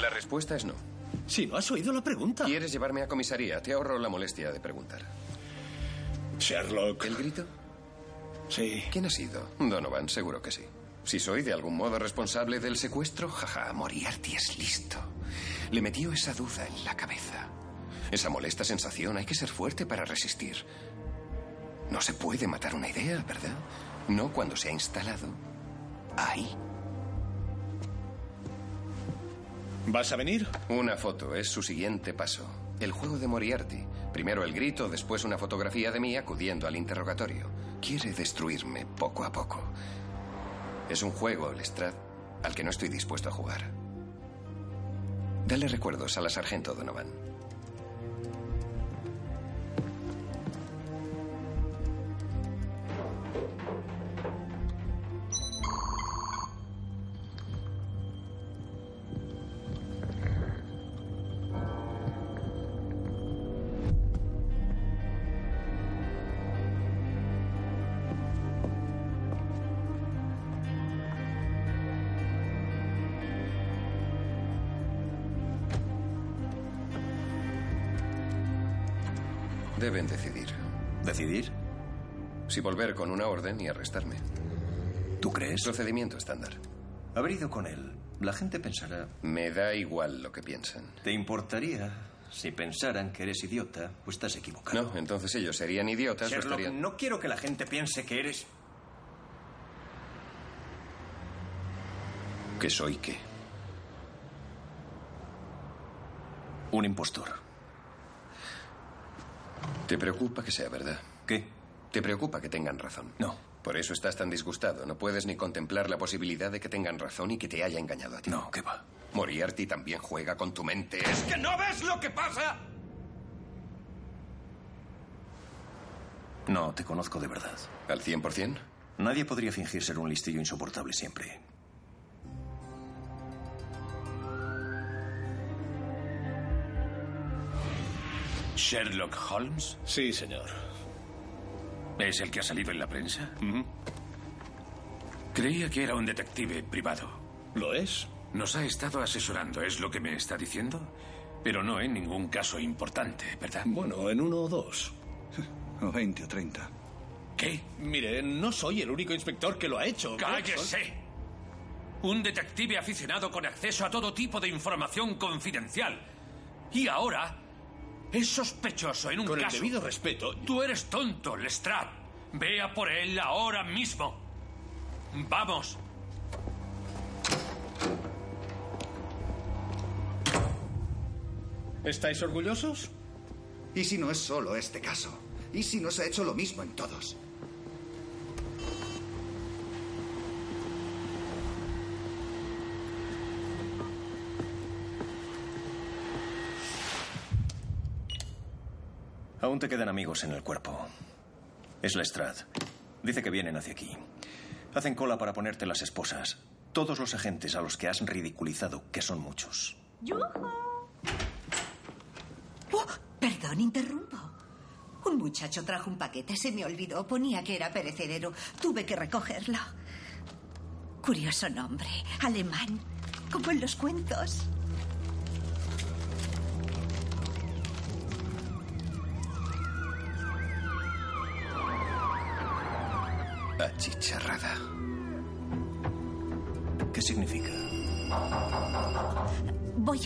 La respuesta es no. Si no has oído la pregunta. ¿Quieres llevarme a comisaría? Te ahorro la molestia de preguntar. Sherlock. ¿El grito? Sí. ¿Quién ha sido? Donovan, seguro que sí. Si soy de algún modo responsable del secuestro, jaja, Moriarty es listo. Le metió esa duda en la cabeza. Esa molesta sensación, hay que ser fuerte para resistir. No se puede matar una idea, ¿verdad? No cuando se ha instalado ahí. ¿Vas a venir? Una foto es su siguiente paso. El juego de Moriarty. Primero el grito, después una fotografía de mí acudiendo al interrogatorio. Quiere destruirme poco a poco. Es un juego, Lestrade, al que no estoy dispuesto a jugar. Dale recuerdos a la sargento Donovan. Volver con una orden y arrestarme. ¿Tú crees? Procedimiento estándar. Haber ido con él. La gente pensará. Me da igual lo que piensan. ¿Te importaría si pensaran que eres idiota o estás equivocado? No, entonces ellos serían idiotas o Sherlock, estarían. no quiero que la gente piense que eres. ¿Que soy qué? Un impostor. ¿Te preocupa que sea verdad? ¿Qué? ¿Te preocupa que tengan razón? No. Por eso estás tan disgustado. No puedes ni contemplar la posibilidad de que tengan razón y que te haya engañado a ti. No, ¿qué va? Moriarty también juega con tu mente. ¿Es que no ves lo que pasa? No, te conozco de verdad. ¿Al 100%? Nadie podría fingir ser un listillo insoportable siempre. ¿Sherlock Holmes? Sí, señor. ¿Es el que ha salido en la prensa? Creía que era un detective privado. ¿Lo es? Nos ha estado asesorando, es lo que me está diciendo. Pero no en ningún caso importante, ¿verdad? Bueno, en uno o dos. O 20 o 30. ¿Qué? Mire, no soy el único inspector que lo ha hecho. ¡Cállese! Un detective aficionado con acceso a todo tipo de información confidencial. Y ahora es sospechoso en un Con el caso. debido respeto. Tú eres tonto, Lestrade. Vea por él ahora mismo. Vamos. ¿Estáis orgullosos? ¿Y si no es solo este caso? ¿Y si no se ha hecho lo mismo en todos? Aún te quedan amigos en el cuerpo. Es Lestrade. Dice que vienen hacia aquí. Hacen cola para ponerte las esposas. Todos los agentes a los que has ridiculizado, que son muchos. Oh, perdón, interrumpo. Un muchacho trajo un paquete, se me olvidó. Ponía que era perecedero. Tuve que recogerlo. Curioso nombre, alemán, como en los cuentos. Achicharrada. ¿Qué significa? Voy.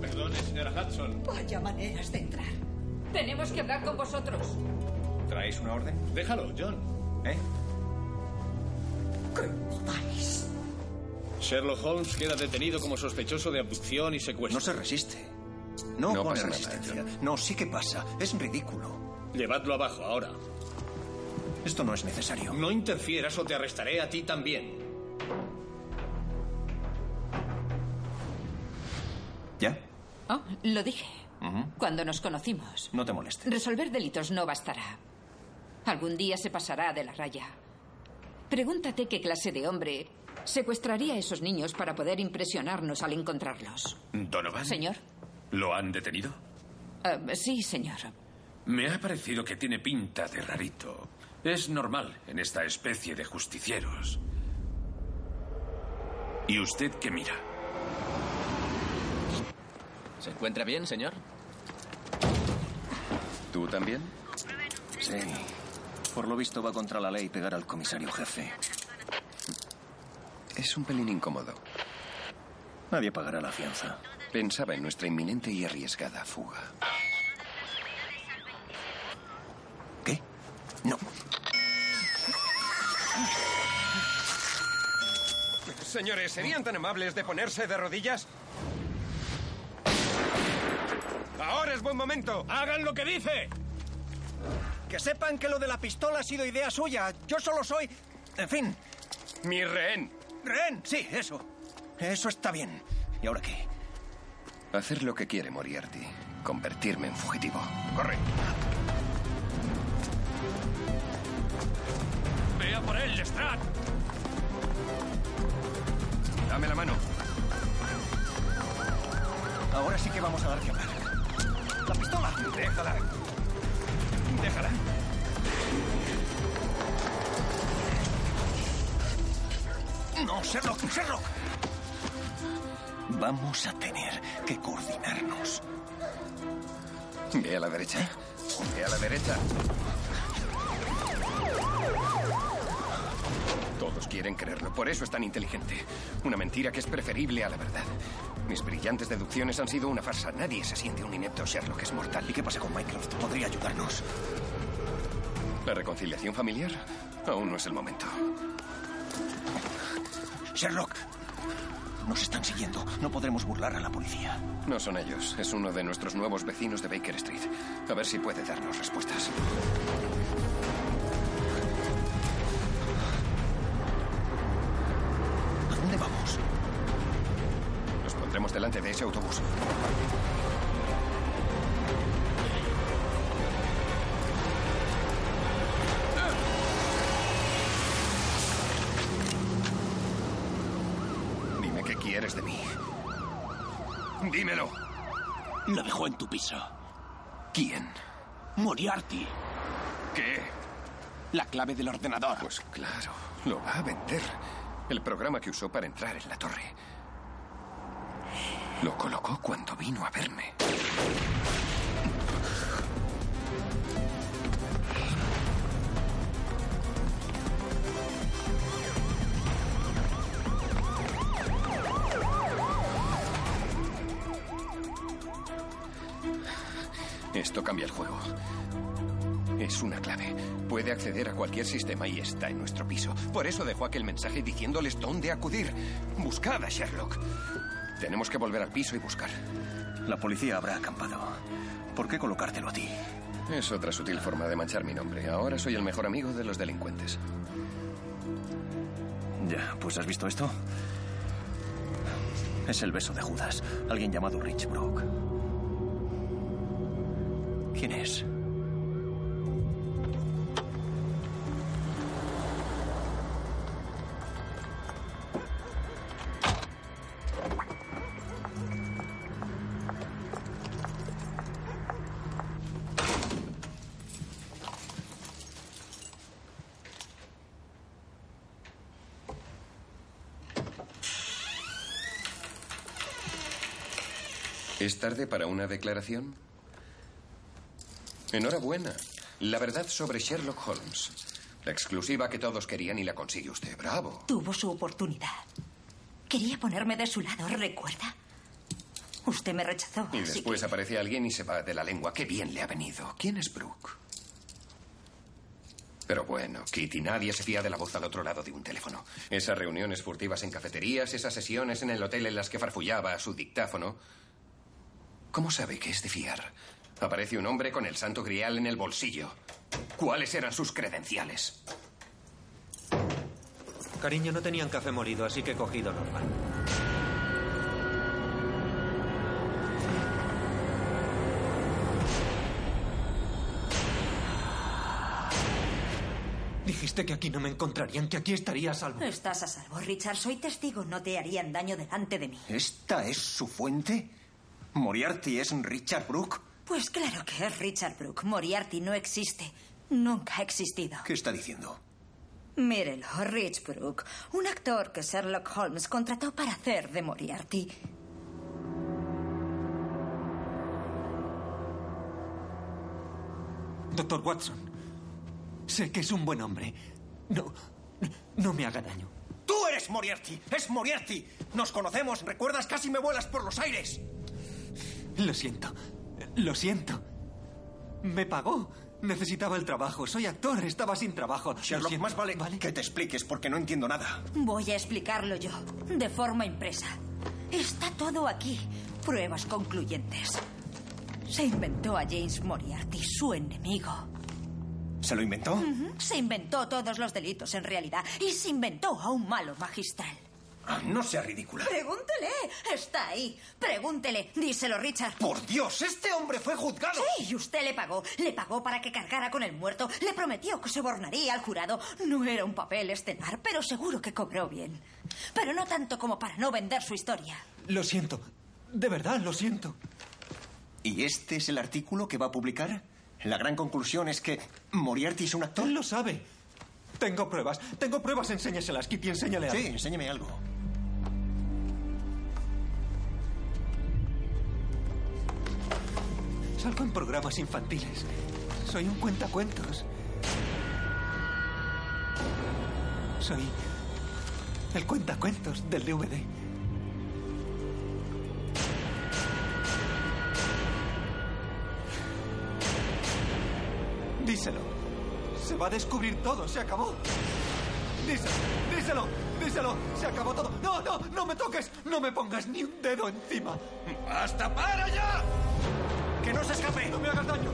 Perdone, señora Hudson. Vaya maneras de entrar. Tenemos que hablar con vosotros. ¿Traéis una orden? Déjalo, John. ¿Eh? Vais. Sherlock Holmes queda detenido como sospechoso de abducción y secuestro. No se resiste. No, No pone nada, resistencia. no, sí que pasa. Es ridículo. Llevadlo abajo ahora. Esto no es necesario. No interfieras o te arrestaré a ti también. ¿Ya? Oh, lo dije. Cuando nos conocimos. No te molestes. Resolver delitos no bastará. Algún día se pasará de la raya. Pregúntate qué clase de hombre secuestraría a esos niños para poder impresionarnos al encontrarlos. ¿Donovan? Señor. ¿Lo han detenido? Eh, sí, señor. Me ha parecido que tiene pinta de rarito. Es normal en esta especie de justicieros. ¿Y usted qué mira? ¿Se encuentra bien, señor? ¿Tú también? Sí. Por lo visto va contra la ley pegar al comisario jefe. Es un pelín incómodo. Nadie pagará la fianza. Pensaba en nuestra inminente y arriesgada fuga. No. Señores, ¿serían tan amables de ponerse de rodillas? Ahora es buen momento. ¡Hagan lo que dice! Que sepan que lo de la pistola ha sido idea suya. Yo solo soy... En fin. Mi rehén. Rehén, sí, eso. Eso está bien. ¿Y ahora qué? Hacer lo que quiere Moriarty. Convertirme en fugitivo. Corre. ¡Vea por él, Lestrade! Dame la mano. Ahora sí que vamos a dar que hablar. ¡La pistola! Déjala. Déjala. No, Sherlock, Sherlock. Vamos a tener que coordinarnos. Ve a la derecha. Ve a la derecha. Quieren creerlo, por eso es tan inteligente. Una mentira que es preferible a la verdad. Mis brillantes deducciones han sido una farsa. Nadie se siente un inepto Sherlock, es mortal. ¿Y qué pasa con Mycroft? Podría ayudarnos. ¿La reconciliación familiar? Aún no es el momento. Sherlock, nos están siguiendo. No podremos burlar a la policía. No son ellos. Es uno de nuestros nuevos vecinos de Baker Street. A ver si puede darnos respuestas. Delante de ese autobús. Dime qué quieres de mí. Dímelo. Lo dejó en tu piso. ¿Quién? Moriarty. ¿Qué? La clave del ordenador. Pues claro, lo va a vender. El programa que usó para entrar en la torre. Lo colocó cuando vino a verme. Esto cambia el juego. Es una clave. Puede acceder a cualquier sistema y está en nuestro piso. Por eso dejó aquel mensaje diciéndoles dónde acudir. Buscad a Sherlock. Tenemos que volver al piso y buscar. La policía habrá acampado. ¿Por qué colocártelo a ti? Es otra sutil forma de manchar mi nombre. Ahora soy el mejor amigo de los delincuentes. Ya, pues ¿has visto esto? Es el beso de Judas. Alguien llamado Rich Brook. ¿Quién es? ¿Es tarde para una declaración? Enhorabuena. La verdad sobre Sherlock Holmes. La exclusiva que todos querían y la consigue usted. Bravo. Tuvo su oportunidad. Quería ponerme de su lado, ¿recuerda? Usted me rechazó. Y después aparece alguien y se va de la lengua. Qué bien le ha venido. ¿Quién es Brooke? Pero bueno, Kitty, nadie se fía de la voz al otro lado de un teléfono. Esas reuniones furtivas en cafeterías, esas sesiones en el hotel en las que farfullaba a su dictáfono. ¿Cómo sabe que es de fiar? Aparece un hombre con el santo grial en el bolsillo. ¿Cuáles eran sus credenciales? Cariño, no tenían café molido, así que he cogido normal. Dijiste que aquí no me encontrarían, que aquí estaría a salvo. Estás a salvo, Richard. Soy testigo. No te harían daño delante de mí. ¿Esta es su fuente? ¿Moriarty es Richard Brooke? Pues claro que es Richard Brooke. Moriarty no existe. Nunca ha existido. ¿Qué está diciendo? Mírelo, Rich Brooke. Un actor que Sherlock Holmes contrató para hacer de Moriarty. Doctor Watson, Sé que es un buen hombre. No, no me haga daño. ¡Tú eres Moriarty! ¡Es Moriarty! Nos conocemos, ¿recuerdas? Casi me vuelas por los aires. Lo siento. Lo siento. Me pagó. Necesitaba el trabajo. Soy actor. Estaba sin trabajo. Lo Sherlock, más vale, que te expliques porque no entiendo nada. Voy a explicarlo yo, de forma impresa. Está todo aquí. Pruebas concluyentes. Se inventó a James Moriarty, su enemigo. ¿Se lo inventó? Se inventó todos los delitos en realidad y se inventó a un malo magistral. Ah, no sea ridícula. Pregúntele, está ahí. Pregúntele, díselo, Richard. Por Dios, este hombre fue juzgado. Sí, y usted le pagó. Le pagó para que cargara con el muerto. Le prometió que sobornaría al jurado. No era un papel estelar, pero seguro que cobró bien. Pero no tanto como para no vender su historia. Lo siento. De verdad, lo siento. ¿Y este es el artículo que va a publicar? La gran conclusión es que Moriarty es un actor. Él lo sabe. Tengo pruebas. Tengo pruebas. Enséñaselas, Kitty. Enséñale algo. Sí, enséñame algo. Salgo en programas infantiles. Soy un cuentacuentos. Soy el cuentacuentos del DVD. Díselo. Se va a descubrir todo. Se acabó. Díselo. Díselo. Díselo. Se acabó todo. No, no, no me toques. No me pongas ni un dedo encima. ¡Hasta para ya! ¡Que no se escape! ¡No me hagas daño!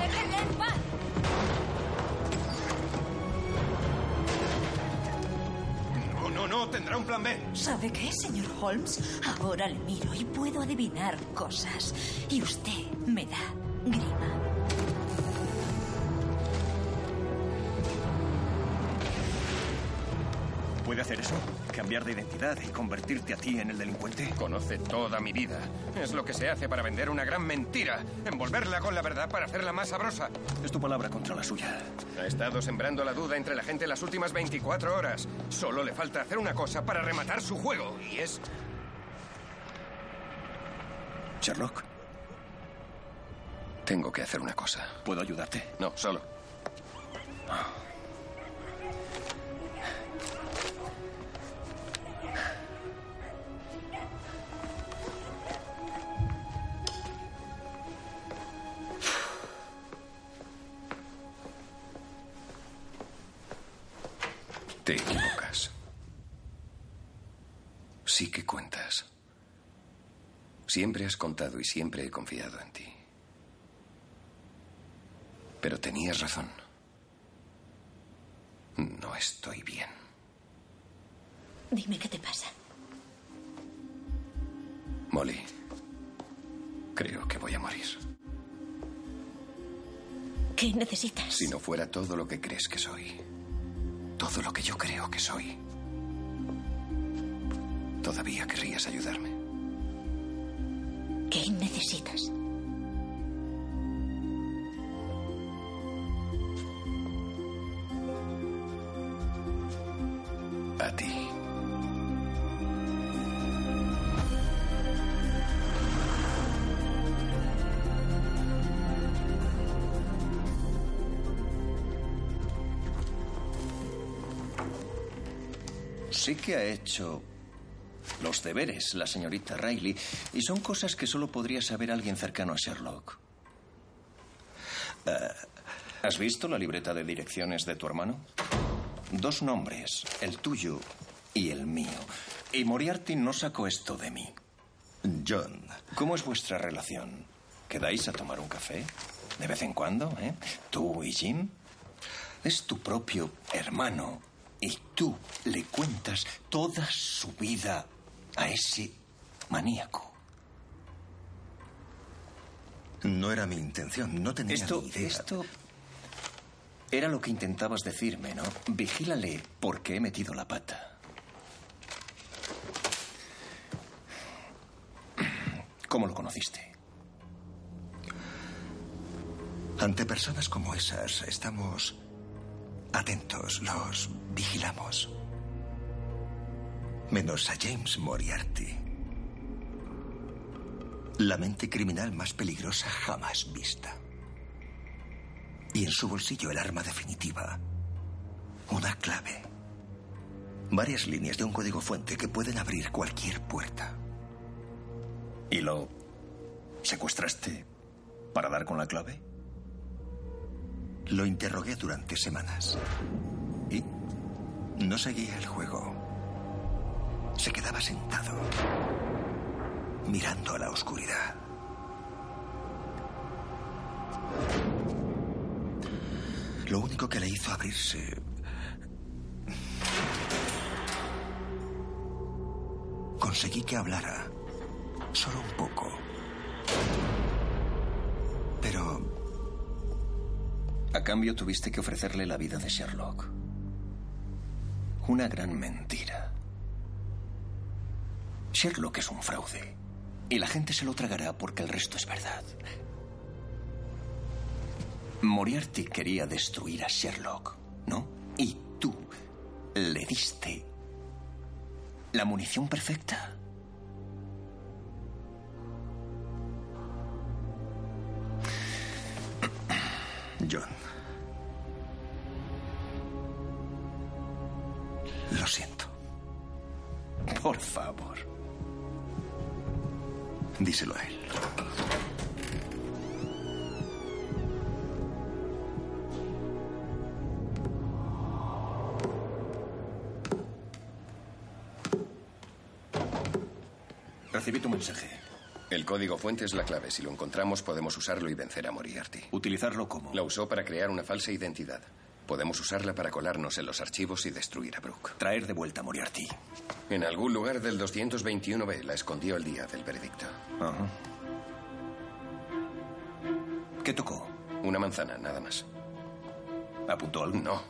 ¡Déjenle en paz! No, no, no, tendrá un plan B. ¿Sabe qué, señor Holmes? Ahora le miro y puedo adivinar cosas. Y usted me da grima. ¿Puede hacer eso? ¿Cambiar de identidad y convertirte a ti en el delincuente? Conoce toda mi vida. Es lo que se hace para vender una gran mentira. Envolverla con la verdad para hacerla más sabrosa. Es tu palabra contra la suya. Ha estado sembrando la duda entre la gente las últimas 24 horas. Solo le falta hacer una cosa para rematar su juego. Y es... Sherlock, Tengo que hacer una cosa. ¿puedo ayudarte? No, solo. Te Siempre has contado y siempre he confiado en ti. Pero tenías razón. No estoy bien. Dime qué te pasa. Molly, creo que voy a morir. ¿Qué necesitas? Si no fuera todo lo que crees que soy, todo lo que yo creo que soy, todavía querrías ayudarme. ¿Qué necesitas? A ti. Sí que ha hecho los deberes la señorita Riley y son cosas que solo podría saber alguien cercano a Sherlock. Eh, ¿Has visto la libreta de direcciones de tu hermano? Dos nombres, el tuyo y el mío. Y Moriarty no sacó esto de mí. John. ¿Cómo es vuestra relación? ¿Quedáis a tomar un café? ¿De vez en cuando, eh? ¿Tú y Jim? Es tu propio hermano y tú le cuentas toda su vida a ese maníaco. No era mi intención, no tenía Esto, ni idea. esto era lo que intentabas decirme, ¿no? Vigílale porque he metido la pata. ¿Cómo lo conociste? Ante personas como esas, estamos atentos, los vigilamos. Menos a James Moriarty. La mente criminal más peligrosa jamás vista. Y en su bolsillo el arma definitiva. Una clave. Varias líneas de un código fuente que pueden abrir cualquier puerta. ¿Y lo secuestraste para dar con la clave? Lo interrogué durante semanas. Y no seguía el juego. Se quedaba sentado, mirando a la oscuridad. Lo único que le hizo abrirse conseguí que hablara. Solo un poco. Pero... A cambio tuviste que ofrecerle la vida de Sherlock. Una gran mentira. Sherlock es un fraude. Y la gente se lo tragará porque el resto es verdad. Moriarty quería destruir a Sherlock, ¿no? Y tú le diste la munición perfecta. Díselo a él. Recibí tu mensaje. El código fuente es la clave. Si lo encontramos, podemos usarlo y vencer a Moriarty. ¿Utilizarlo cómo? La usó para crear una falsa identidad. Podemos usarla para colarnos en los archivos y destruir a Brooke. Traer de vuelta a Moriarty. En algún lugar del 221B la escondió el día del veredicto. Ajá. ¿Qué tocó? Una manzana, nada más. ¿Apuntó algo? No.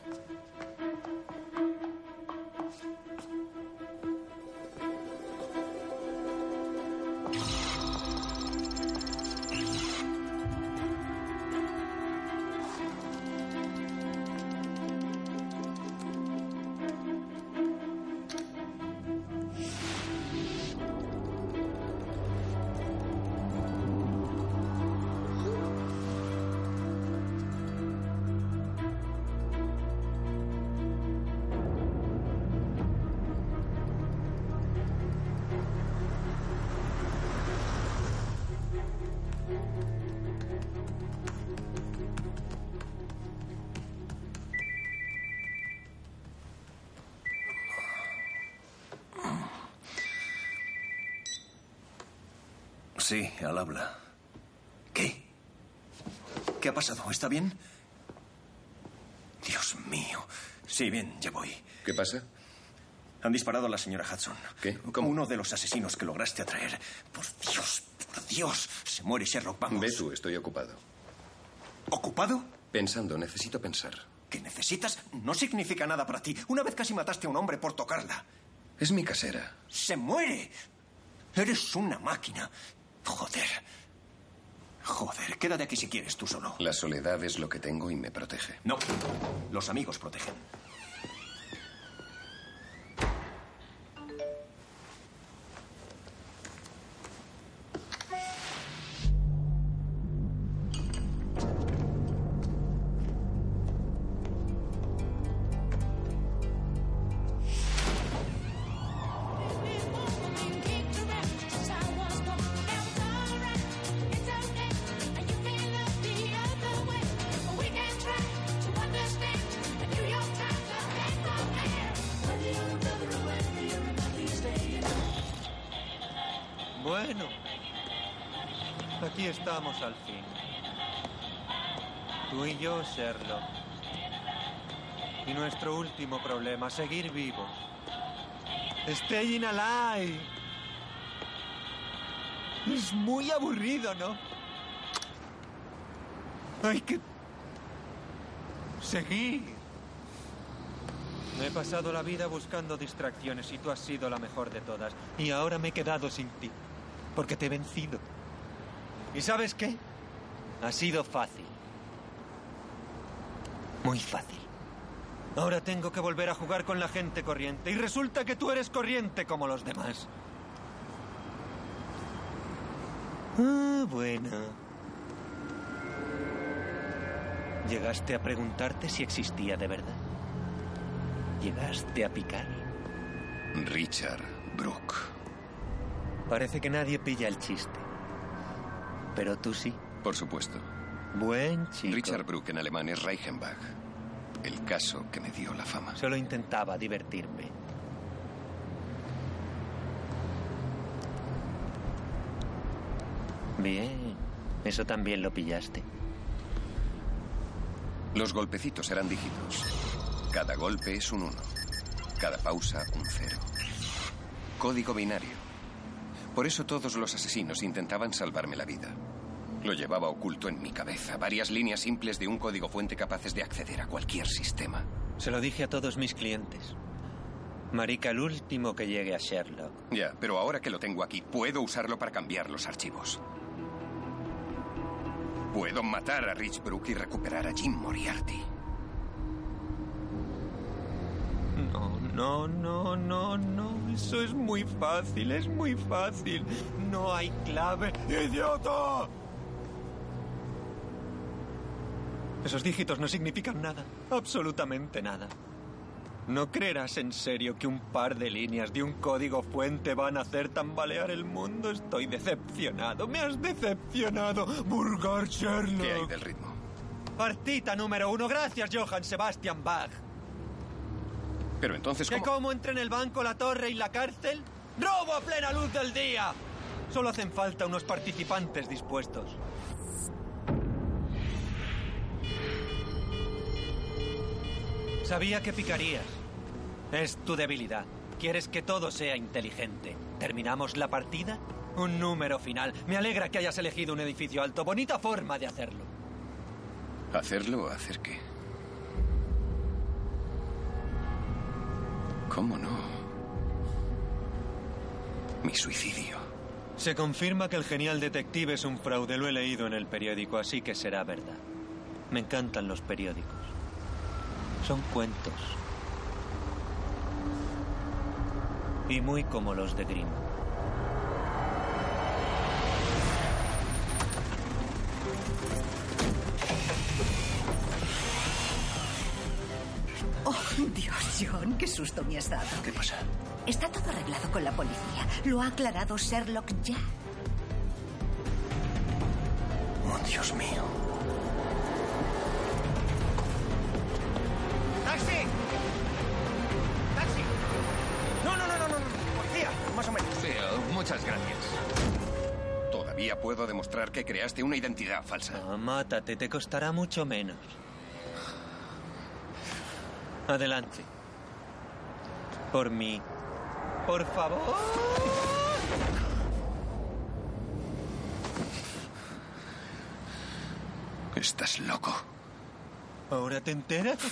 ¿Está bien? Dios mío. Sí, bien, ya voy. ¿Qué pasa? Han disparado a la señora Hudson. ¿Qué? Como uno de los asesinos que lograste atraer. Por Dios, por Dios. Se muere Sherlock, vamos. Ve tú, estoy ocupado. ¿Ocupado? Pensando, necesito pensar. ¿Qué necesitas? No significa nada para ti. Una vez casi mataste a un hombre por tocarla. Es mi casera. ¡Se muere! Eres una máquina. Joder. Joder, quédate aquí si quieres tú solo. La soledad es lo que tengo y me protege. No, los amigos protegen. Seguir vivos. Staying alive. Es muy aburrido, ¿no? Hay que... Seguir. Me he pasado la vida buscando distracciones y tú has sido la mejor de todas. Y ahora me he quedado sin ti. Porque te he vencido. ¿Y sabes qué? Ha sido fácil. Muy fácil. Ahora tengo que volver a jugar con la gente corriente. Y resulta que tú eres corriente como los demás. Ah, bueno. ¿Llegaste a preguntarte si existía de verdad? ¿Llegaste a picar? Richard Brooke. Parece que nadie pilla el chiste. Pero tú sí. Por supuesto. Buen chico. Richard Brooke en alemán es Reichenbach. El caso que me dio la fama. Solo intentaba divertirme. Bien. Eso también lo pillaste. Los golpecitos eran dígitos. Cada golpe es un 1. Cada pausa un 0. Código binario. Por eso todos los asesinos intentaban salvarme la vida. Lo llevaba oculto en mi cabeza. Varias líneas simples de un código fuente capaces de acceder a cualquier sistema. Se lo dije a todos mis clientes. Marica, el último que llegue a Sherlock. Ya, pero ahora que lo tengo aquí, puedo usarlo para cambiar los archivos. Puedo matar a Rich Brooke y recuperar a Jim Moriarty. No, no, no, no, no. Eso es muy fácil, es muy fácil. No hay clave. ¡Idiota! Esos dígitos no significan nada. Absolutamente nada. ¿No creerás en serio que un par de líneas de un código fuente van a hacer tambalear el mundo? Estoy decepcionado. Me has decepcionado, Burgar Sherlock. ¿Qué hay del ritmo? Partita número uno. Gracias, Johann Sebastian Bach. Pero entonces, ¿Que ¿cómo? cómo entre en el banco, la torre y la cárcel? ¡Robo a plena luz del día! Solo hacen falta unos participantes dispuestos. Sabía que picarías. Es tu debilidad. Quieres que todo sea inteligente. ¿Terminamos la partida? Un número final. Me alegra que hayas elegido un edificio alto. Bonita forma de hacerlo. ¿Hacerlo o hacer qué? ¿Cómo no? Mi suicidio. Se confirma que el genial detective es un fraude. Lo he leído en el periódico, así que será verdad. Me encantan los periódicos. Son cuentos. Y muy como los de Grimm. Oh, Dios, John, qué susto me has dado. ¿Qué pasa? Está todo arreglado con la policía. Lo ha aclarado Sherlock ya. Oh, Dios mío. Demostrar que creaste una identidad falsa. Ah, mátate, te costará mucho menos. Adelante. Por mí. Por favor. Estás loco. ¿Ahora te enteras?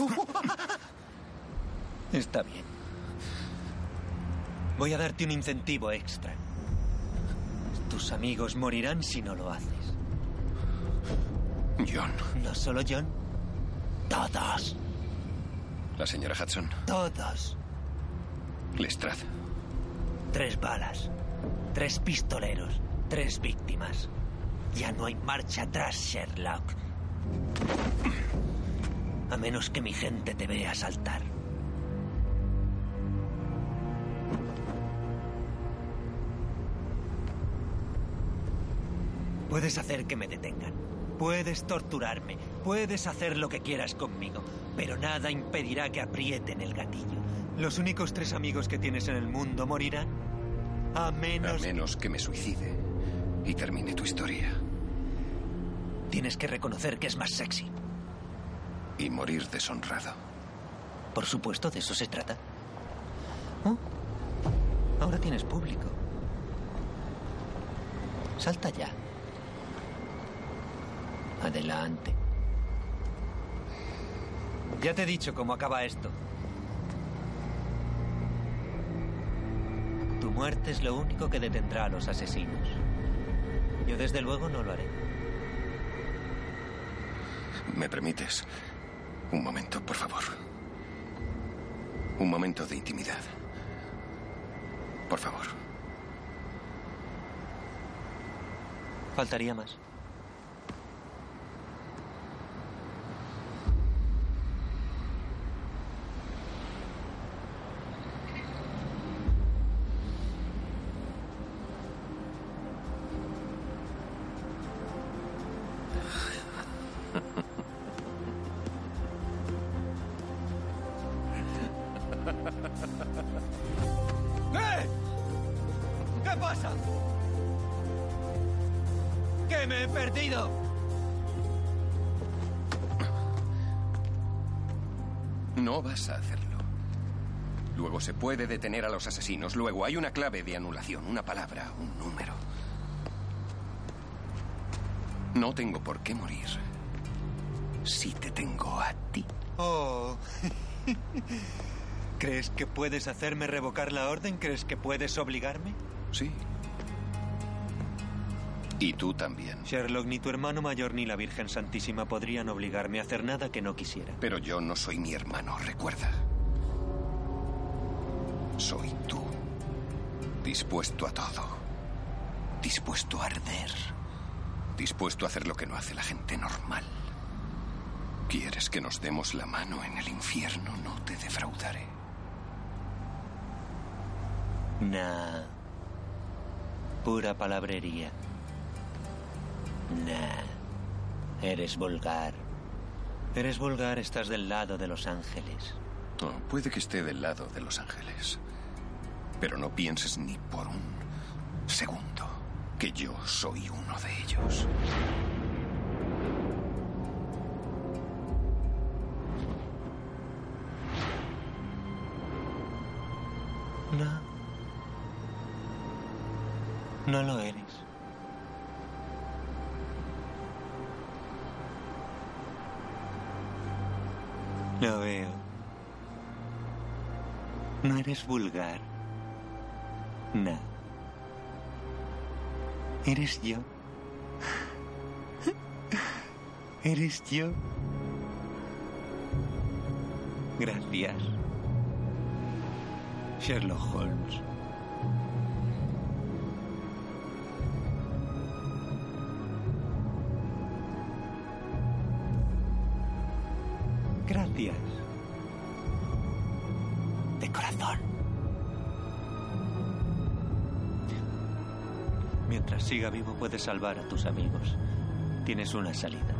Está bien. Voy a darte un incentivo extra. Tus amigos morirán si no lo haces. John. No solo John. Todos. La señora Hudson. Todos. Lestrade. Tres balas. Tres pistoleros. Tres víctimas. Ya no hay marcha atrás, Sherlock. A menos que mi gente te vea saltar. Puedes hacer que me detengan. Puedes torturarme. Puedes hacer lo que quieras conmigo. Pero nada impedirá que aprieten el gatillo. Los únicos tres amigos que tienes en el mundo morirán. A menos... A menos que me suicide y termine tu historia. Tienes que reconocer que es más sexy. Y morir deshonrado. Por supuesto, de eso se trata. Oh, ahora tienes público. Salta ya. Adelante. Ya te he dicho cómo acaba esto. Tu muerte es lo único que detendrá a los asesinos. Yo desde luego no lo haré. ¿Me permites? Un momento, por favor. Un momento de intimidad. Por favor. Faltaría más. Me he perdido? No vas a hacerlo. Luego se puede detener a los asesinos. Luego hay una clave de anulación, una palabra, un número. No tengo por qué morir. Si te tengo a ti. Oh. ¿Crees que puedes hacerme revocar la orden? ¿Crees que puedes obligarme? Sí. Y tú también. Sherlock, ni tu hermano mayor ni la Virgen Santísima podrían obligarme a hacer nada que no quisiera. Pero yo no soy mi hermano, recuerda. Soy tú. Dispuesto a todo. Dispuesto a arder. Dispuesto a hacer lo que no hace la gente normal. ¿Quieres que nos demos la mano en el infierno? No te defraudaré. Nah. Pura palabrería. Nah. Eres vulgar. Eres vulgar, estás del lado de los ángeles. Puede que esté del lado de los ángeles. Pero no pienses ni por un segundo que yo soy uno de ellos. No. No lo eres. Eres vulgar. No. Eres yo. Eres yo. Gracias. Sherlock Holmes. Siga vivo puedes salvar a tus amigos. Tienes una salida.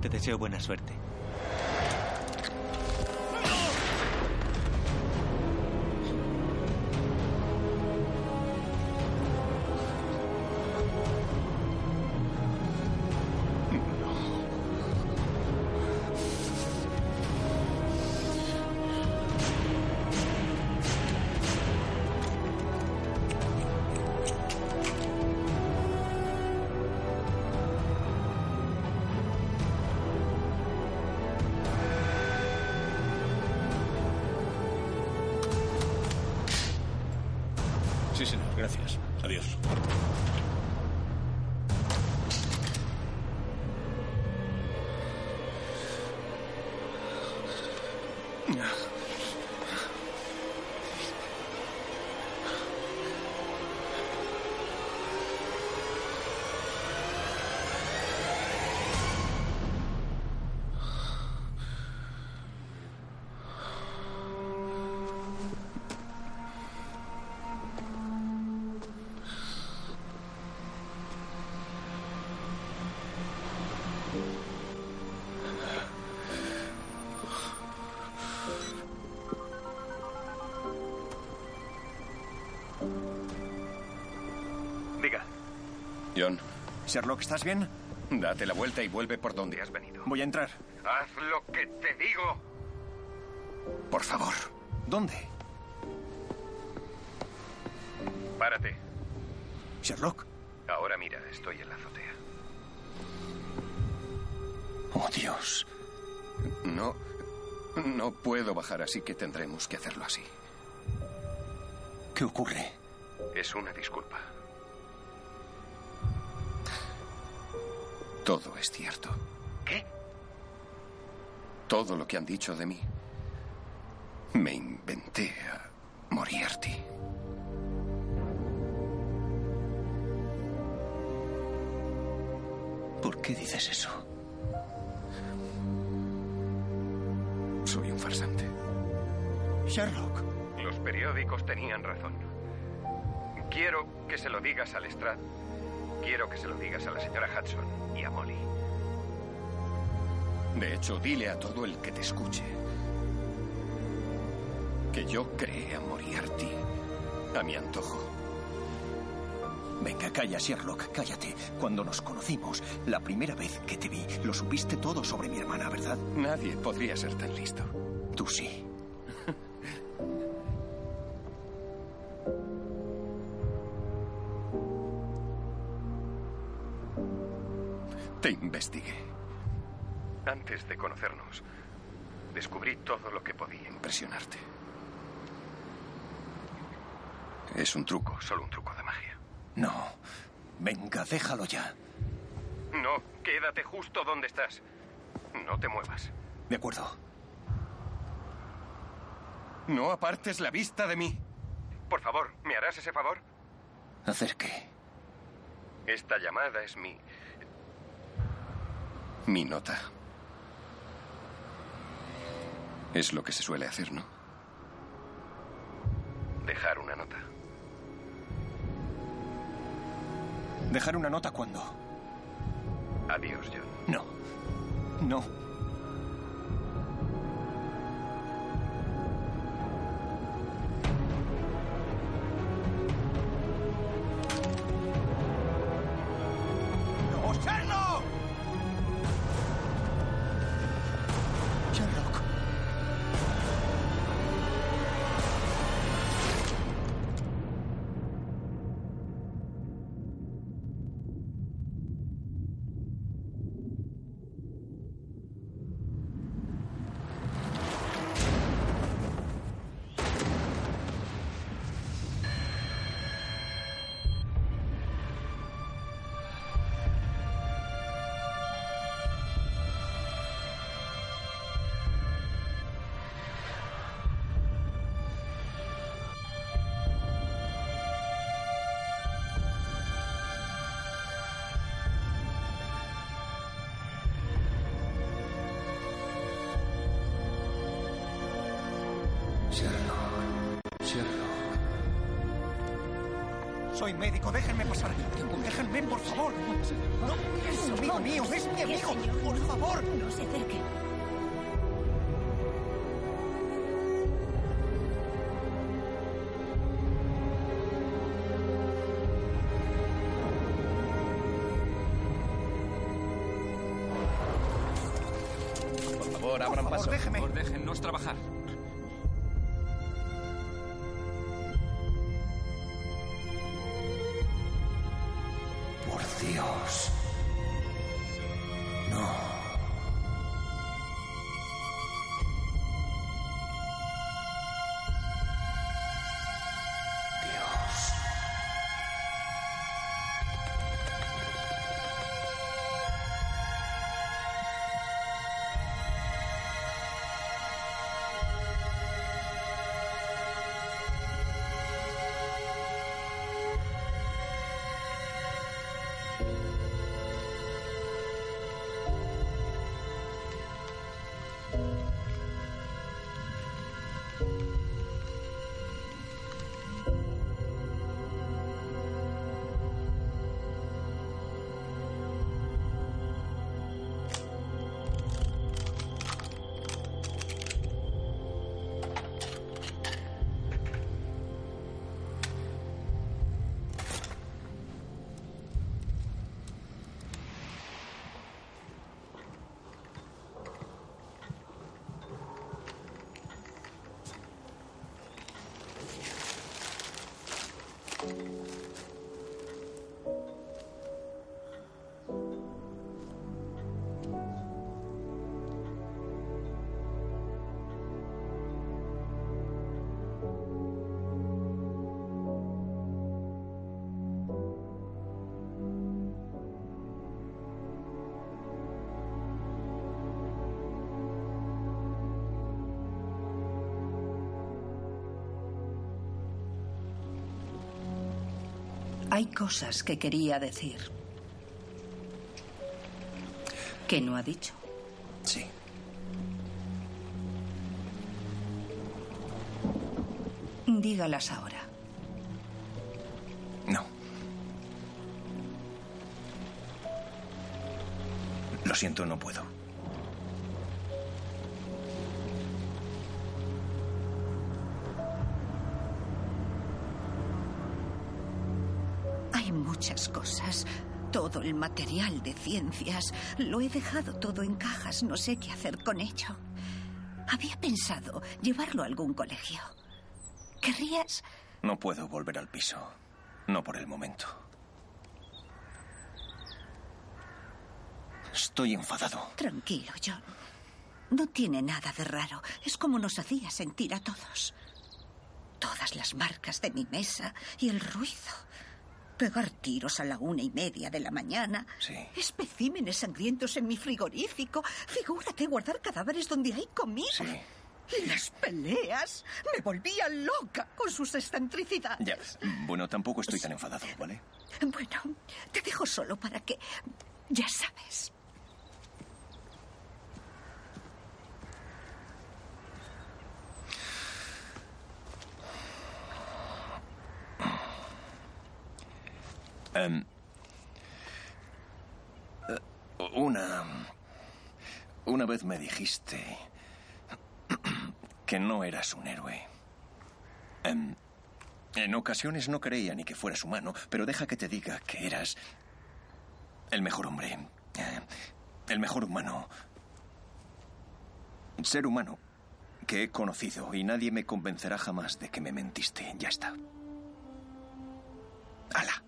Te deseo buena suerte. Sherlock, ¿estás bien? date la vuelta y vuelve por donde has venido. Voy a entrar. Haz lo que te digo. Por favor. ¿Dónde? Párate. Sherlock. Ahora mira, estoy en la azotea. Oh, Dios. No. No puedo bajar, así que tendremos que hacerlo así. ¿Qué ocurre? Es una disculpa. Todo es cierto. ¿Qué? Todo lo que han dicho de mí. Me inventé a Moriarty. ¿Por qué dices eso? Soy un farsante. Sherlock. Los periódicos tenían razón. Quiero que se lo digas a Lestrade. Quiero que se lo digas a la señora Hudson y a Molly. De hecho, dile a todo el que te escuche que yo creé a Moriarty A mi antojo. Venga, calla, Sherlock, cállate. Cuando nos conocimos, la primera vez que te vi, lo supiste todo sobre mi hermana, ¿verdad? Nadie podría ser tan listo. Tú sí. Te investigué. Antes de conocernos, descubrí todo lo que podía impresionarte. Es un truco, solo un truco de magia. No. Venga, déjalo ya. No, quédate justo donde estás. No te muevas. De acuerdo. No apartes la vista de mí. Por favor, ¿me harás ese favor? ¿Hacer qué? Esta llamada es mi... Mi nota. Es lo que se suele hacer, ¿no? Dejar una nota. ¿Dejar una nota cuándo? Adiós, John. No. No. ¡No, No, es amigo mío, es mi amigo. Por favor. No se acerque. Por favor, abran paso. Por favor, déjennos trabajar. Hay cosas que quería decir. Que no ha dicho. Sí. Dígalas ahora. No. Lo siento, no puedo. El material de ciencias. Lo he dejado todo en cajas. No sé qué hacer con ello. Había pensado llevarlo a algún colegio. ¿Querrías? No puedo volver al piso. No por el momento. Estoy enfadado. Tranquilo, John. No tiene nada de raro. Es como nos hacía sentir a todos. Todas las marcas de mi mesa y el ruido. Pegar tiros a la una y media de la mañana. Sí. Especímenes sangrientos en mi frigorífico. Figúrate guardar cadáveres donde hay comida. Sí. Y las peleas. Me volvía loca con sus excentricidades. Ya. Bueno, tampoco estoy tan enfadado, ¿vale? Bueno, te dejo solo para que... Ya sabes. Em, eh, una... Una vez me dijiste que no eras un héroe. Em, en ocasiones no creía ni que fueras humano, pero deja que te diga que eras el mejor hombre, eh, el mejor humano, ser humano que he conocido y nadie me convencerá jamás de que me mentiste. Ya está. ¡Hala!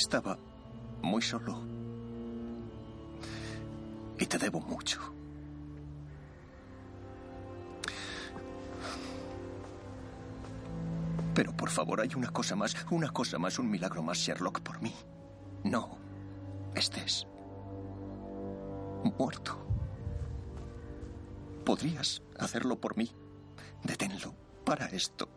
Estaba muy solo. Y te debo mucho. Pero por favor, hay una cosa más, una cosa más, un milagro más, Sherlock, por mí. No estés muerto. ¿Podrías hacerlo por mí? Deténlo para esto.